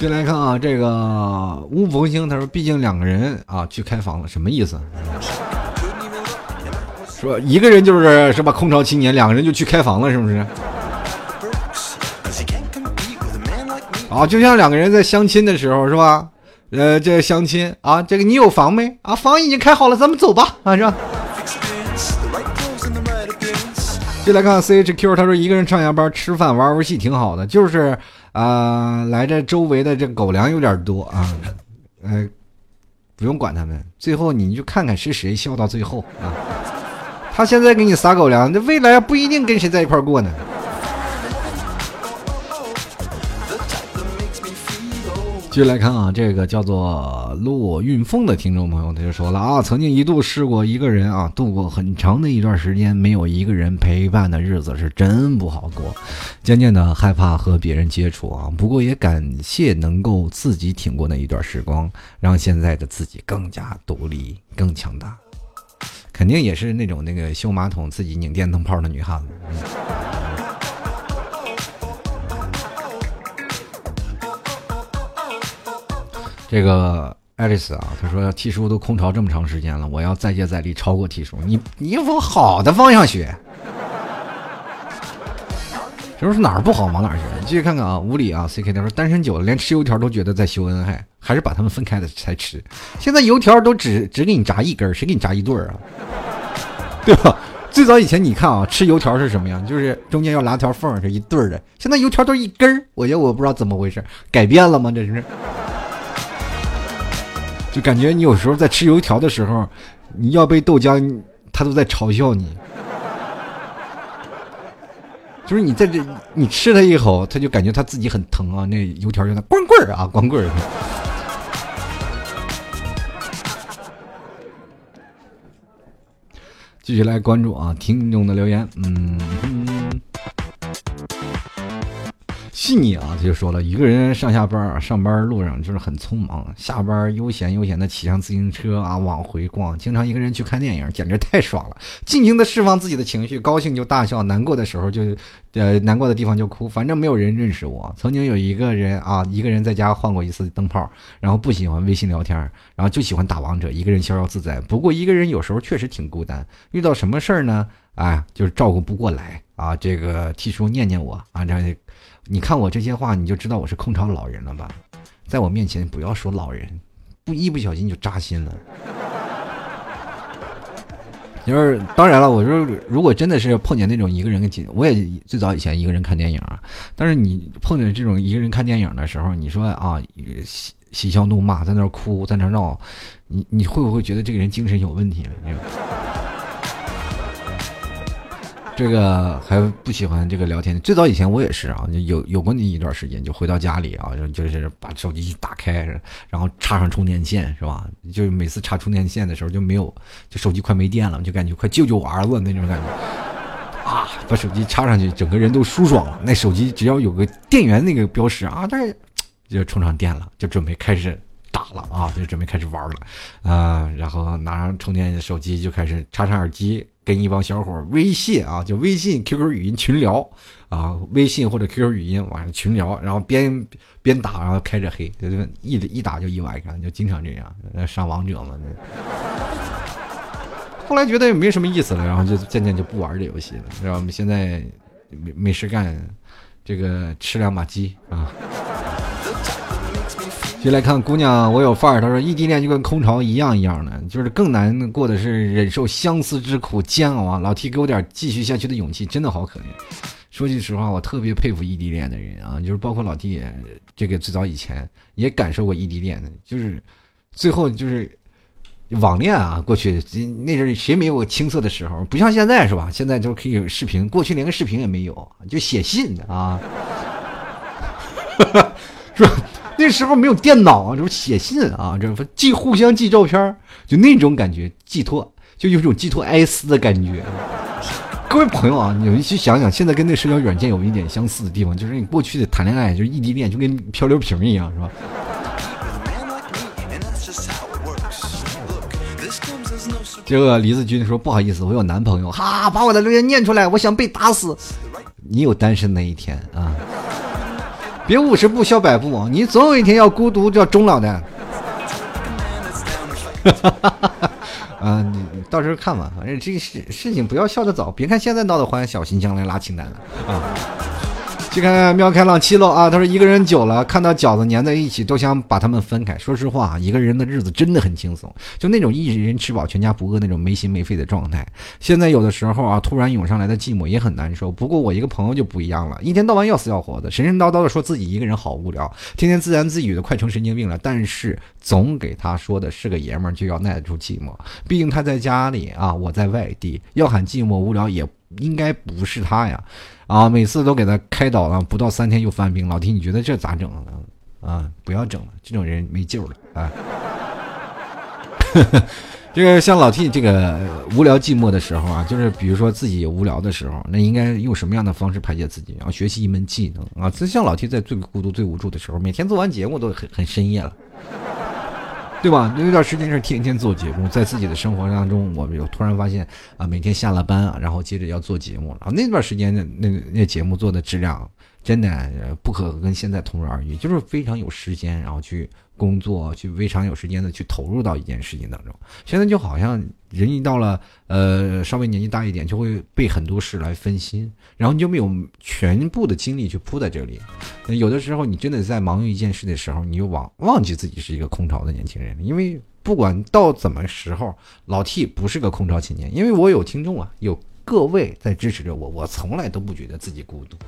进来看啊，这个乌逢星他说：“毕竟两个人啊去开房了，什么意思？说一个人就是是吧？空巢青年，两个人就去开房了，是不是？啊，就像两个人在相亲的时候是吧？呃，这相亲啊，这个你有房没？啊，房已经开好了，咱们走吧，啊，是吧？”进来看 C H Q，他说：“一个人上下班吃饭玩游戏挺好的，就是。”啊，来这周围的这狗粮有点多啊，呃，不用管他们，最后你就看看是谁笑到最后啊。他现在给你撒狗粮，那未来不一定跟谁在一块过呢。继续来看啊，这个叫做骆运峰的听众朋友，他就说了啊，曾经一度试过一个人啊，度过很长的一段时间没有一个人陪伴的日子是真不好过，渐渐的害怕和别人接触啊。不过也感谢能够自己挺过那一段时光，让现在的自己更加独立、更强大。肯定也是那种那个修马桶自己拧电灯泡的女汉子。这个爱丽丝啊，她说：“T 叔都空巢这么长时间了，我要再接再厉，超过 T 叔。你你往好的方向学。”这是哪儿不好往哪儿学。你继续看看啊，无理啊，CK 他说单身久了，连吃油条都觉得在秀恩爱，还是把他们分开的才吃。现在油条都只只给你炸一根，谁给你炸一对儿啊？对吧？最早以前你看啊，吃油条是什么样？就是中间要拉条缝，是一对儿的。现在油条都一根儿，我觉得我不知道怎么回事，改变了吗？这是。就感觉你有时候在吃油条的时候，你要杯豆浆，他都在嘲笑你。就是你在这，你吃他一口，他就感觉他自己很疼啊，那油条就那光棍儿啊，光棍儿。继续来关注啊，听众的留言，嗯。细腻啊，他就说了，一个人上下班啊，上班路上就是很匆忙，下班悠闲悠闲的骑上自行车啊，往回逛，经常一个人去看电影，简直太爽了，尽情的释放自己的情绪，高兴就大笑，难过的时候就，呃，难过的地方就哭，反正没有人认识我。曾经有一个人啊，一个人在家换过一次灯泡，然后不喜欢微信聊天，然后就喜欢打王者，一个人逍遥自在。不过一个人有时候确实挺孤单，遇到什么事儿呢？哎，就是照顾不过来啊，这个替叔念念我啊，这。你看我这些话，你就知道我是空巢老人了吧？在我面前不要说老人，不一不小心就扎心了。就是当然了，我说如果真的是碰见那种一个人跟我也最早以前一个人看电影啊。但是你碰见这种一个人看电影的时候，你说啊，喜喜笑怒骂，在那哭，在那闹，你你会不会觉得这个人精神有问题了？这个还不喜欢这个聊天。最早以前我也是啊，有有过那一段时间，就回到家里啊，就是把手机一打开，然后插上充电线，是吧？就每次插充电线的时候就没有，就手机快没电了，就感觉快救救我儿子那种感觉啊！把手机插上去，整个人都舒爽了。那手机只要有个电源那个标识啊，这就充上电了，就准备开始打了啊，就准备开始玩了啊。然后拿上充电手机就开始插上耳机。跟一帮小伙微信啊，就微信、QQ 语音群聊啊，微信或者 QQ 语音晚上群聊，然后边边打，然后开着黑，一一打就一晚上，就经常这样上王者嘛。后来觉得也没什么意思了，然后就渐渐就不玩这游戏了，然后我们现在没没事干，这个吃两把鸡啊。就来看姑娘，我有范儿。她说异地恋就跟空巢一样一样的，就是更难过的是忍受相思之苦煎熬啊！老提给我点继续下去的勇气，真的好可怜。说句实话，我特别佩服异地恋的人啊，就是包括老 T，这个最早以前也感受过异地恋的，就是最后就是网恋啊。过去那阵谁没有青涩的时候？不像现在是吧？现在就可以视频，过去连个视频也没有，就写信啊，是吧？那时候没有电脑啊，这不写信啊，这不寄互相寄照片，就那种感觉，寄托，就有种寄托哀思的感觉。各位朋友啊，你们去想想，现在跟那社交软件有一点相似的地方，就是你过去的谈恋爱就是异地恋，就跟漂流瓶一样，是吧？这个李子君说不好意思，我有男朋友，哈，把我的留言念出来，我想被打死。你有单身那一天啊？别五十步笑百步，你总有一天要孤独，要终老的。啊，你到时候看吧，反正这个事事情不要笑得早，别看现在闹得欢，小心将来拉清单了啊。去看喵开朗七楼啊，他说一个人久了，看到饺子粘在一起，都想把他们分开。说实话，一个人的日子真的很轻松，就那种一人吃饱全家不饿那种没心没肺的状态。现在有的时候啊，突然涌上来的寂寞也很难受。不过我一个朋友就不一样了，一天到晚要死要活的，神神叨叨的说自己一个人好无聊，天天自言自语的，快成神经病了。但是总给他说的是个爷们儿，就要耐得住寂寞。毕竟他在家里啊，我在外地，要喊寂寞无聊也。应该不是他呀，啊，每次都给他开导了，不到三天又翻兵。老弟，你觉得这咋整啊？啊，不要整了，这种人没救了啊！这个像老 T 这个无聊寂寞的时候啊，就是比如说自己无聊的时候，那应该用什么样的方式排解自己？然后学习一门技能啊。就像老 T 在最孤独、最无助的时候，每天做完节目都很很深夜了。对吧？那段时间是天天做节目，在自己的生活当中，我们有突然发现啊，每天下了班啊，然后接着要做节目了啊。那段时间那那那节目做的质量，真的不可跟现在同日而语，就是非常有时间，然后去。工作去非常有时间的去投入到一件事情当中，现在就好像人一到了呃稍微年纪大一点，就会被很多事来分心，然后你就没有全部的精力去扑在这里。有的时候你真的在忙于一件事的时候，你就忘忘记自己是一个空巢的年轻人。因为不管到怎么时候，老 T 不是个空巢青年，因为我有听众啊，有各位在支持着我，我从来都不觉得自己孤独。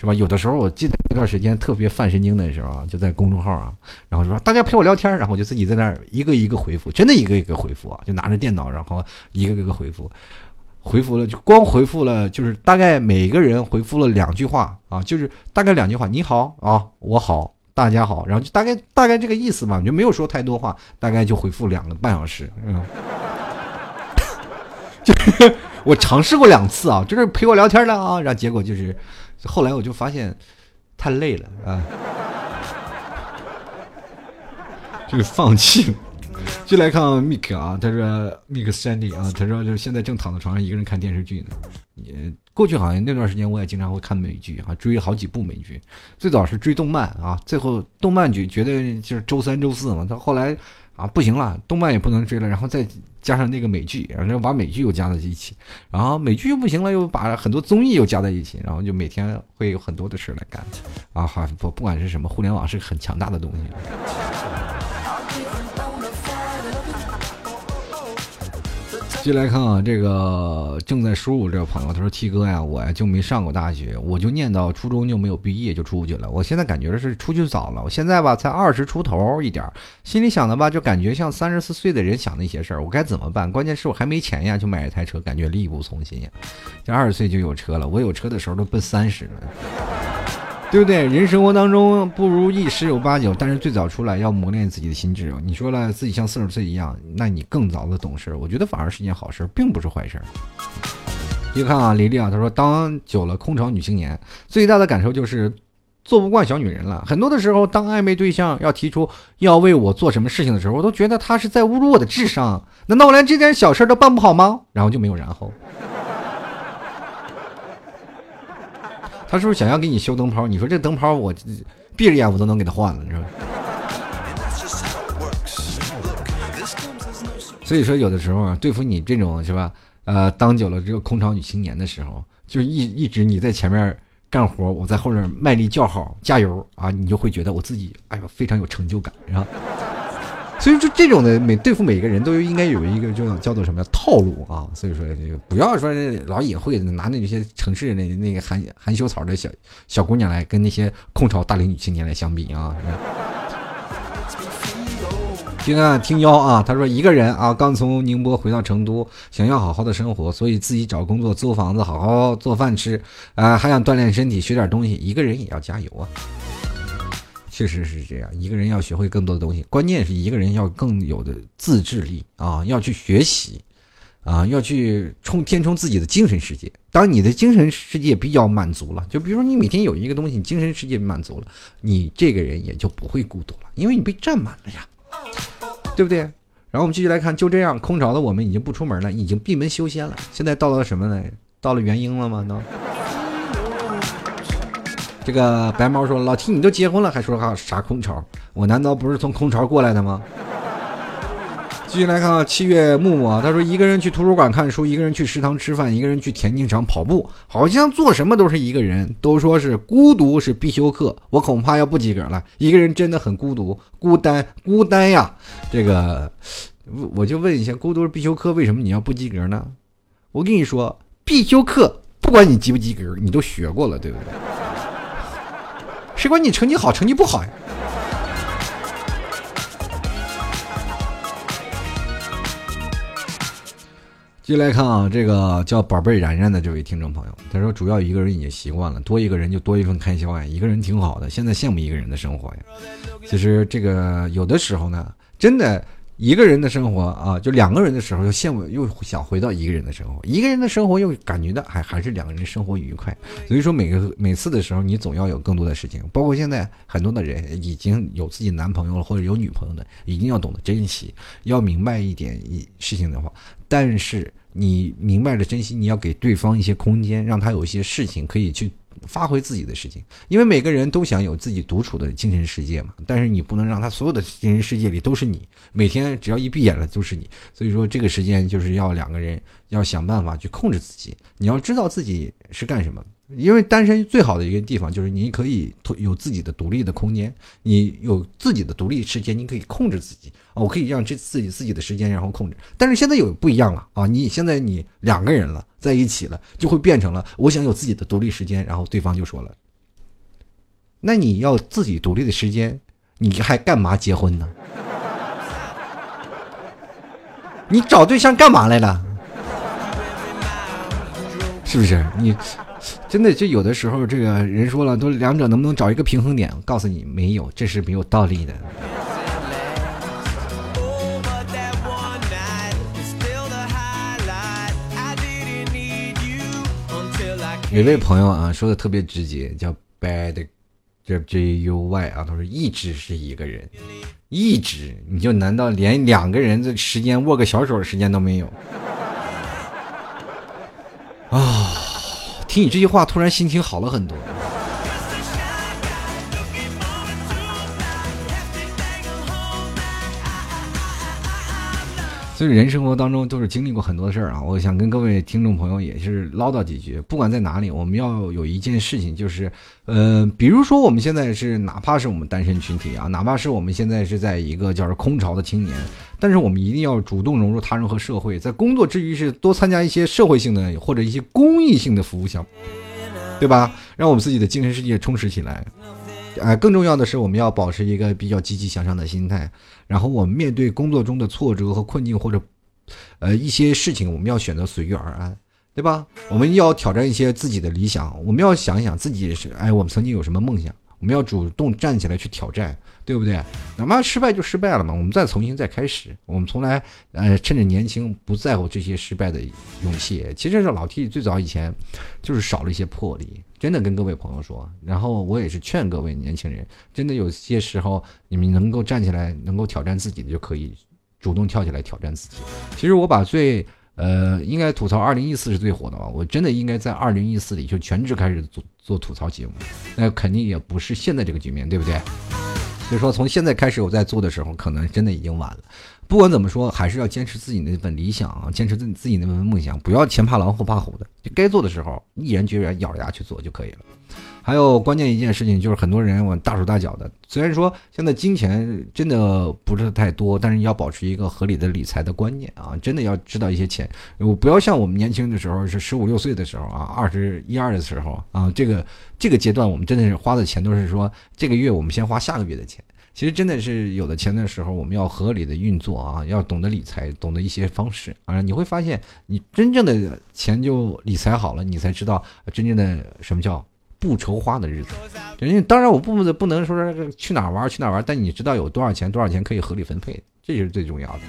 是吧？有的时候我记得那段时间特别犯神经的时候啊，就在公众号啊，然后说大家陪我聊天，然后我就自己在那儿一个一个回复，真的一个一个回复啊，就拿着电脑，然后一个一个回复，回复了就光回复了，就是大概每个人回复了两句话啊，就是大概两句话，你好啊，我好，大家好，然后就大概大概这个意思嘛，就没有说太多话，大概就回复两个半小时，嗯，就是我尝试过两次啊，就是陪我聊天的啊，然后结果就是。后来我就发现太累了啊，就 放弃了。就来看 Mik 啊，他说 Mik Sandy 啊，他说就是现在正躺在床上一个人看电视剧呢。也过去好像那段时间我也经常会看美剧啊，追好几部美剧。最早是追动漫啊，最后动漫剧觉得就是周三周四嘛，到后来。啊，不行了，动漫也不能追了，然后再加上那个美剧，然后把美剧又加在一起，然后美剧又不行了，又把很多综艺又加在一起，然后就每天会有很多的事来干。啊，好，不不管是什么，互联网是很强大的东西。接来看啊，这个正在输入这个朋友，他说七哥呀，我呀就没上过大学，我就念到初中就没有毕业就出去了。我现在感觉是出去早了。我现在吧才二十出头一点，心里想的吧就感觉像三十四岁的人想那些事儿。我该怎么办？关键是我还没钱呀，就买一台车，感觉力不从心呀。这二十岁就有车了，我有车的时候都奔三十了。”对不对？人生活当中不如意十有八九，但是最早出来要磨练自己的心智。你说了自己像四十岁一样，那你更早的懂事，我觉得反而是件好事，并不是坏事。一看啊，李丽啊，她说当久了空巢女青年，最大的感受就是做不惯小女人了。很多的时候，当暧昧对象要提出要为我做什么事情的时候，我都觉得他是在侮辱我的智商。难道我连这点小事都办不好吗？然后就没有然后。他是不是想要给你修灯泡？你说这灯泡我闭着眼我都能给他换了，是吧？所以说有的时候啊，对付你这种是吧？呃，当久了这个空巢女青年的时候，就一一直你在前面干活，我在后面卖力叫好加油啊，你就会觉得我自己哎呦非常有成就感，是吧？所以说，这种的每对付每个人都应该有一个叫叫做什么套路啊。所以说，这个不要说老隐晦的拿那些城市那那个含含羞草的小小姑娘来跟那些空巢大龄女青年来相比啊。听啊，听幺啊，他说一个人啊，刚从宁波回到成都，想要好好的生活，所以自己找工作、租房子、好好做饭吃啊，还想锻炼身体、学点东西。一个人也要加油啊。确实是这样，一个人要学会更多的东西，关键是一个人要更有的自制力啊，要去学习，啊，要去充填充自己的精神世界。当你的精神世界比较满足了，就比如说你每天有一个东西，你精神世界满足了，你这个人也就不会孤独了，因为你被占满了呀，对不对？然后我们继续来看，就这样，空巢的我们已经不出门了，已经闭门修仙了。现在到了什么呢？到了元婴了吗？都。这个白毛说：“老提你都结婚了，还说啥空巢？我难道不是从空巢过来的吗？”继续来看啊七月木木啊，他说：“一个人去图书馆看书，一个人去食堂吃饭，一个人去田径场跑步，好像做什么都是一个人。都说是孤独是必修课，我恐怕要不及格了。一个人真的很孤独，孤单，孤单呀！这个，我就问一下，孤独是必修课，为什么你要不及格呢？我跟你说，必修课不管你及不及格，你都学过了，对不对？”谁管你成绩好，成绩不好呀？继续来看啊，这个叫宝贝然然的这位听众朋友，他说：“主要一个人已经习惯了，多一个人就多一份开销呀。一个人挺好的，现在羡慕一个人的生活呀。其实这个有的时候呢，真的。”一个人的生活啊，就两个人的时候又羡慕，又想回到一个人的生活。一个人的生活又感觉到还还是两个人生活愉快。所以说每个每次的时候，你总要有更多的事情。包括现在很多的人已经有自己男朋友了或者有女朋友的，一定要懂得珍惜，要明白一点一事情的话。但是你明白了珍惜，你要给对方一些空间，让他有一些事情可以去。发挥自己的事情，因为每个人都想有自己独处的精神世界嘛。但是你不能让他所有的精神世界里都是你，每天只要一闭眼了都是你。所以说这个时间就是要两个人要想办法去控制自己。你要知道自己是干什么。因为单身最好的一个地方就是你可以有自己的独立的空间，你有自己的独立时间，你可以控制自己，我可以让这自己自己的时间然后控制。但是现在有不一样了啊，你现在你两个人了，在一起了，就会变成了我想有自己的独立时间，然后对方就说了，那你要自己独立的时间，你还干嘛结婚呢？你找对象干嘛来了？是不是？你真的就有的时候，这个人说了，都两者能不能找一个平衡点？我告诉你，没有，这是没有道理的。有位朋友啊，说的特别直接，叫 bad，这 J U Y 啊，他说一直是一个人，一直你就难道连两个人的时间握个小手的时间都没有？啊，听你这句话，突然心情好了很多。所以人生活当中都是经历过很多事儿啊，我想跟各位听众朋友也是唠叨几句。不管在哪里，我们要有一件事情，就是，呃，比如说我们现在是哪怕是我们单身群体啊，哪怕是我们现在是在一个叫做空巢的青年，但是我们一定要主动融入他人和社会，在工作之余是多参加一些社会性的或者一些公益性的服务项目，对吧？让我们自己的精神世界充实起来。哎，更重要的是，我们要保持一个比较积极向上的心态。然后，我们面对工作中的挫折和困境，或者，呃，一些事情，我们要选择随遇而安，对吧？我们要挑战一些自己的理想，我们要想一想自己是，哎，我们曾经有什么梦想？我们要主动站起来去挑战，对不对？哪怕失败就失败了嘛，我们再重新再开始。我们从来，呃，趁着年轻，不在乎这些失败的勇气。其实是老 T 最早以前，就是少了一些魄力。真的跟各位朋友说，然后我也是劝各位年轻人，真的有些时候你们能够站起来，能够挑战自己的就可以主动跳起来挑战自己。其实我把最呃应该吐槽二零一四是最火的吧，我真的应该在二零一四里就全职开始做做吐槽节目，那肯定也不是现在这个局面，对不对？所以说从现在开始我在做的时候，可能真的已经晚了。不管怎么说，还是要坚持自己那份理想啊，坚持自自己那份梦想，不要前怕狼后怕虎的，就该做的时候毅然决然咬着牙去做就可以了。还有关键一件事情就是，很多人我大手大脚的，虽然说现在金钱真的不是太多，但是要保持一个合理的理财的观念啊，真的要知道一些钱，我不要像我们年轻的时候是十五六岁的时候啊，二十一二的时候啊，这个这个阶段我们真的是花的钱都是说这个月我们先花下个月的钱。其实真的是有了钱的时候，我们要合理的运作啊，要懂得理财，懂得一些方式啊，你会发现，你真正的钱就理财好了，你才知道真正的什么叫不愁花的日子。人家当然我不不能说去哪玩去哪玩，但你知道有多少钱，多少钱可以合理分配，这就是最重要的。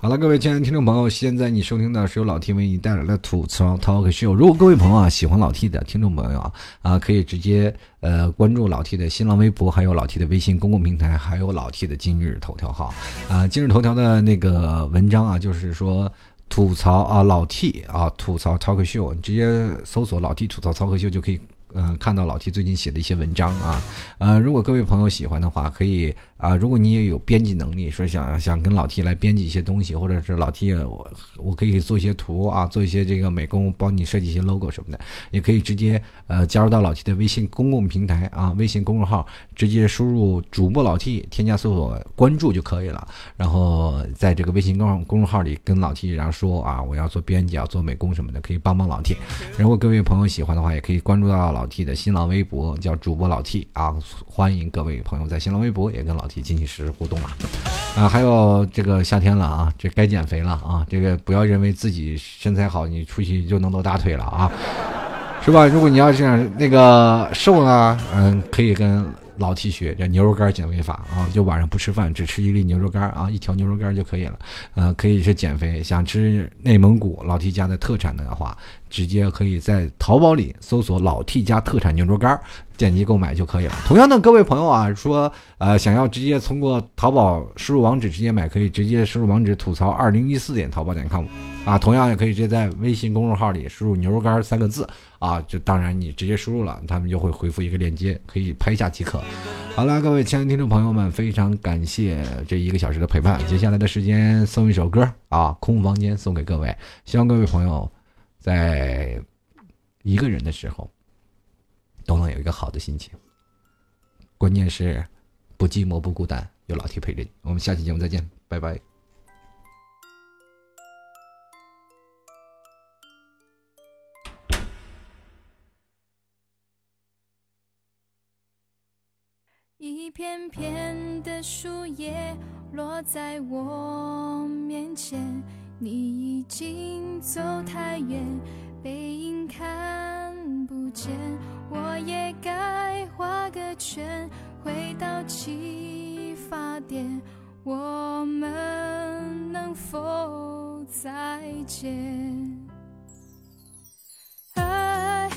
好了，各位亲爱的听众朋友，现在你收听的是由老 T 为你带来的吐槽 Talk Show。如果各位朋友啊喜欢老 T 的听众朋友啊啊，可以直接呃关注老 T 的新浪微博，还有老 T 的微信公共平台，还有老 T 的今日头条号啊。今日头条的那个文章啊，就是说吐槽啊老 T 啊吐槽 Talk Show，你直接搜索老 T 吐槽 Talk Show 就可以嗯看到老 T 最近写的一些文章啊。呃，如果各位朋友喜欢的话，可以。啊，如果你也有编辑能力，说想想跟老 T 来编辑一些东西，或者是老 T 我我可以做一些图啊，做一些这个美工，帮你设计一些 logo 什么的，也可以直接呃加入到老 T 的微信公共平台啊，微信公众号，直接输入主播老 T，添加搜索关注就可以了。然后在这个微信公公众号里跟老 T 然后说啊，我要做编辑啊，做美工什么的，可以帮帮老 T。如果各位朋友喜欢的话，也可以关注到老 T 的新浪微博，叫主播老 T 啊，欢迎各位朋友在新浪微博也跟老。进行实时互动了，啊，还有这个夏天了啊，这该减肥了啊，这个不要认为自己身材好，你出去就能露大腿了啊，是吧？如果你要是那个瘦呢，嗯，可以跟。老 T 学叫牛肉干减肥法啊，就晚上不吃饭，只吃一粒牛肉干啊，一条牛肉干就可以了。呃，可以是减肥。想吃内蒙古老 T 家的特产的话，直接可以在淘宝里搜索“老 T 家特产牛肉干”，点击购买就可以了。同样的，各位朋友啊，说呃想要直接通过淘宝输入网址直接买，可以直接输入网址吐槽二零一四点淘宝点 com 啊，同样也可以直接在微信公众号里输入牛肉干三个字。啊，就当然你直接输入了，他们就会回复一个链接，可以拍下即可。好了，各位亲爱的听众朋友们，非常感谢这一个小时的陪伴。接下来的时间送一首歌啊，空房间送给各位，希望各位朋友在一个人的时候都能有一个好的心情。关键是不寂寞不孤单，有老铁陪着你。我们下期节目再见，拜拜。片片的树叶落在我面前，你已经走太远，背影看不见。我也该画个圈，回到起发点，我们能否再见？爱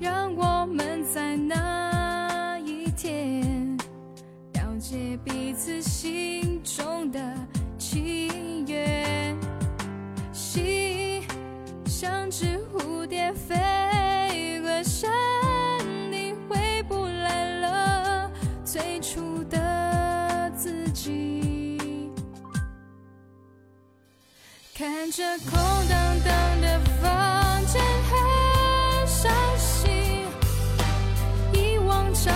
让我们在那解彼此心中的情缘，心像只蝴蝶飞了山，你回不来了，最初的自己，看着空荡荡的房间很伤心，遗忘唱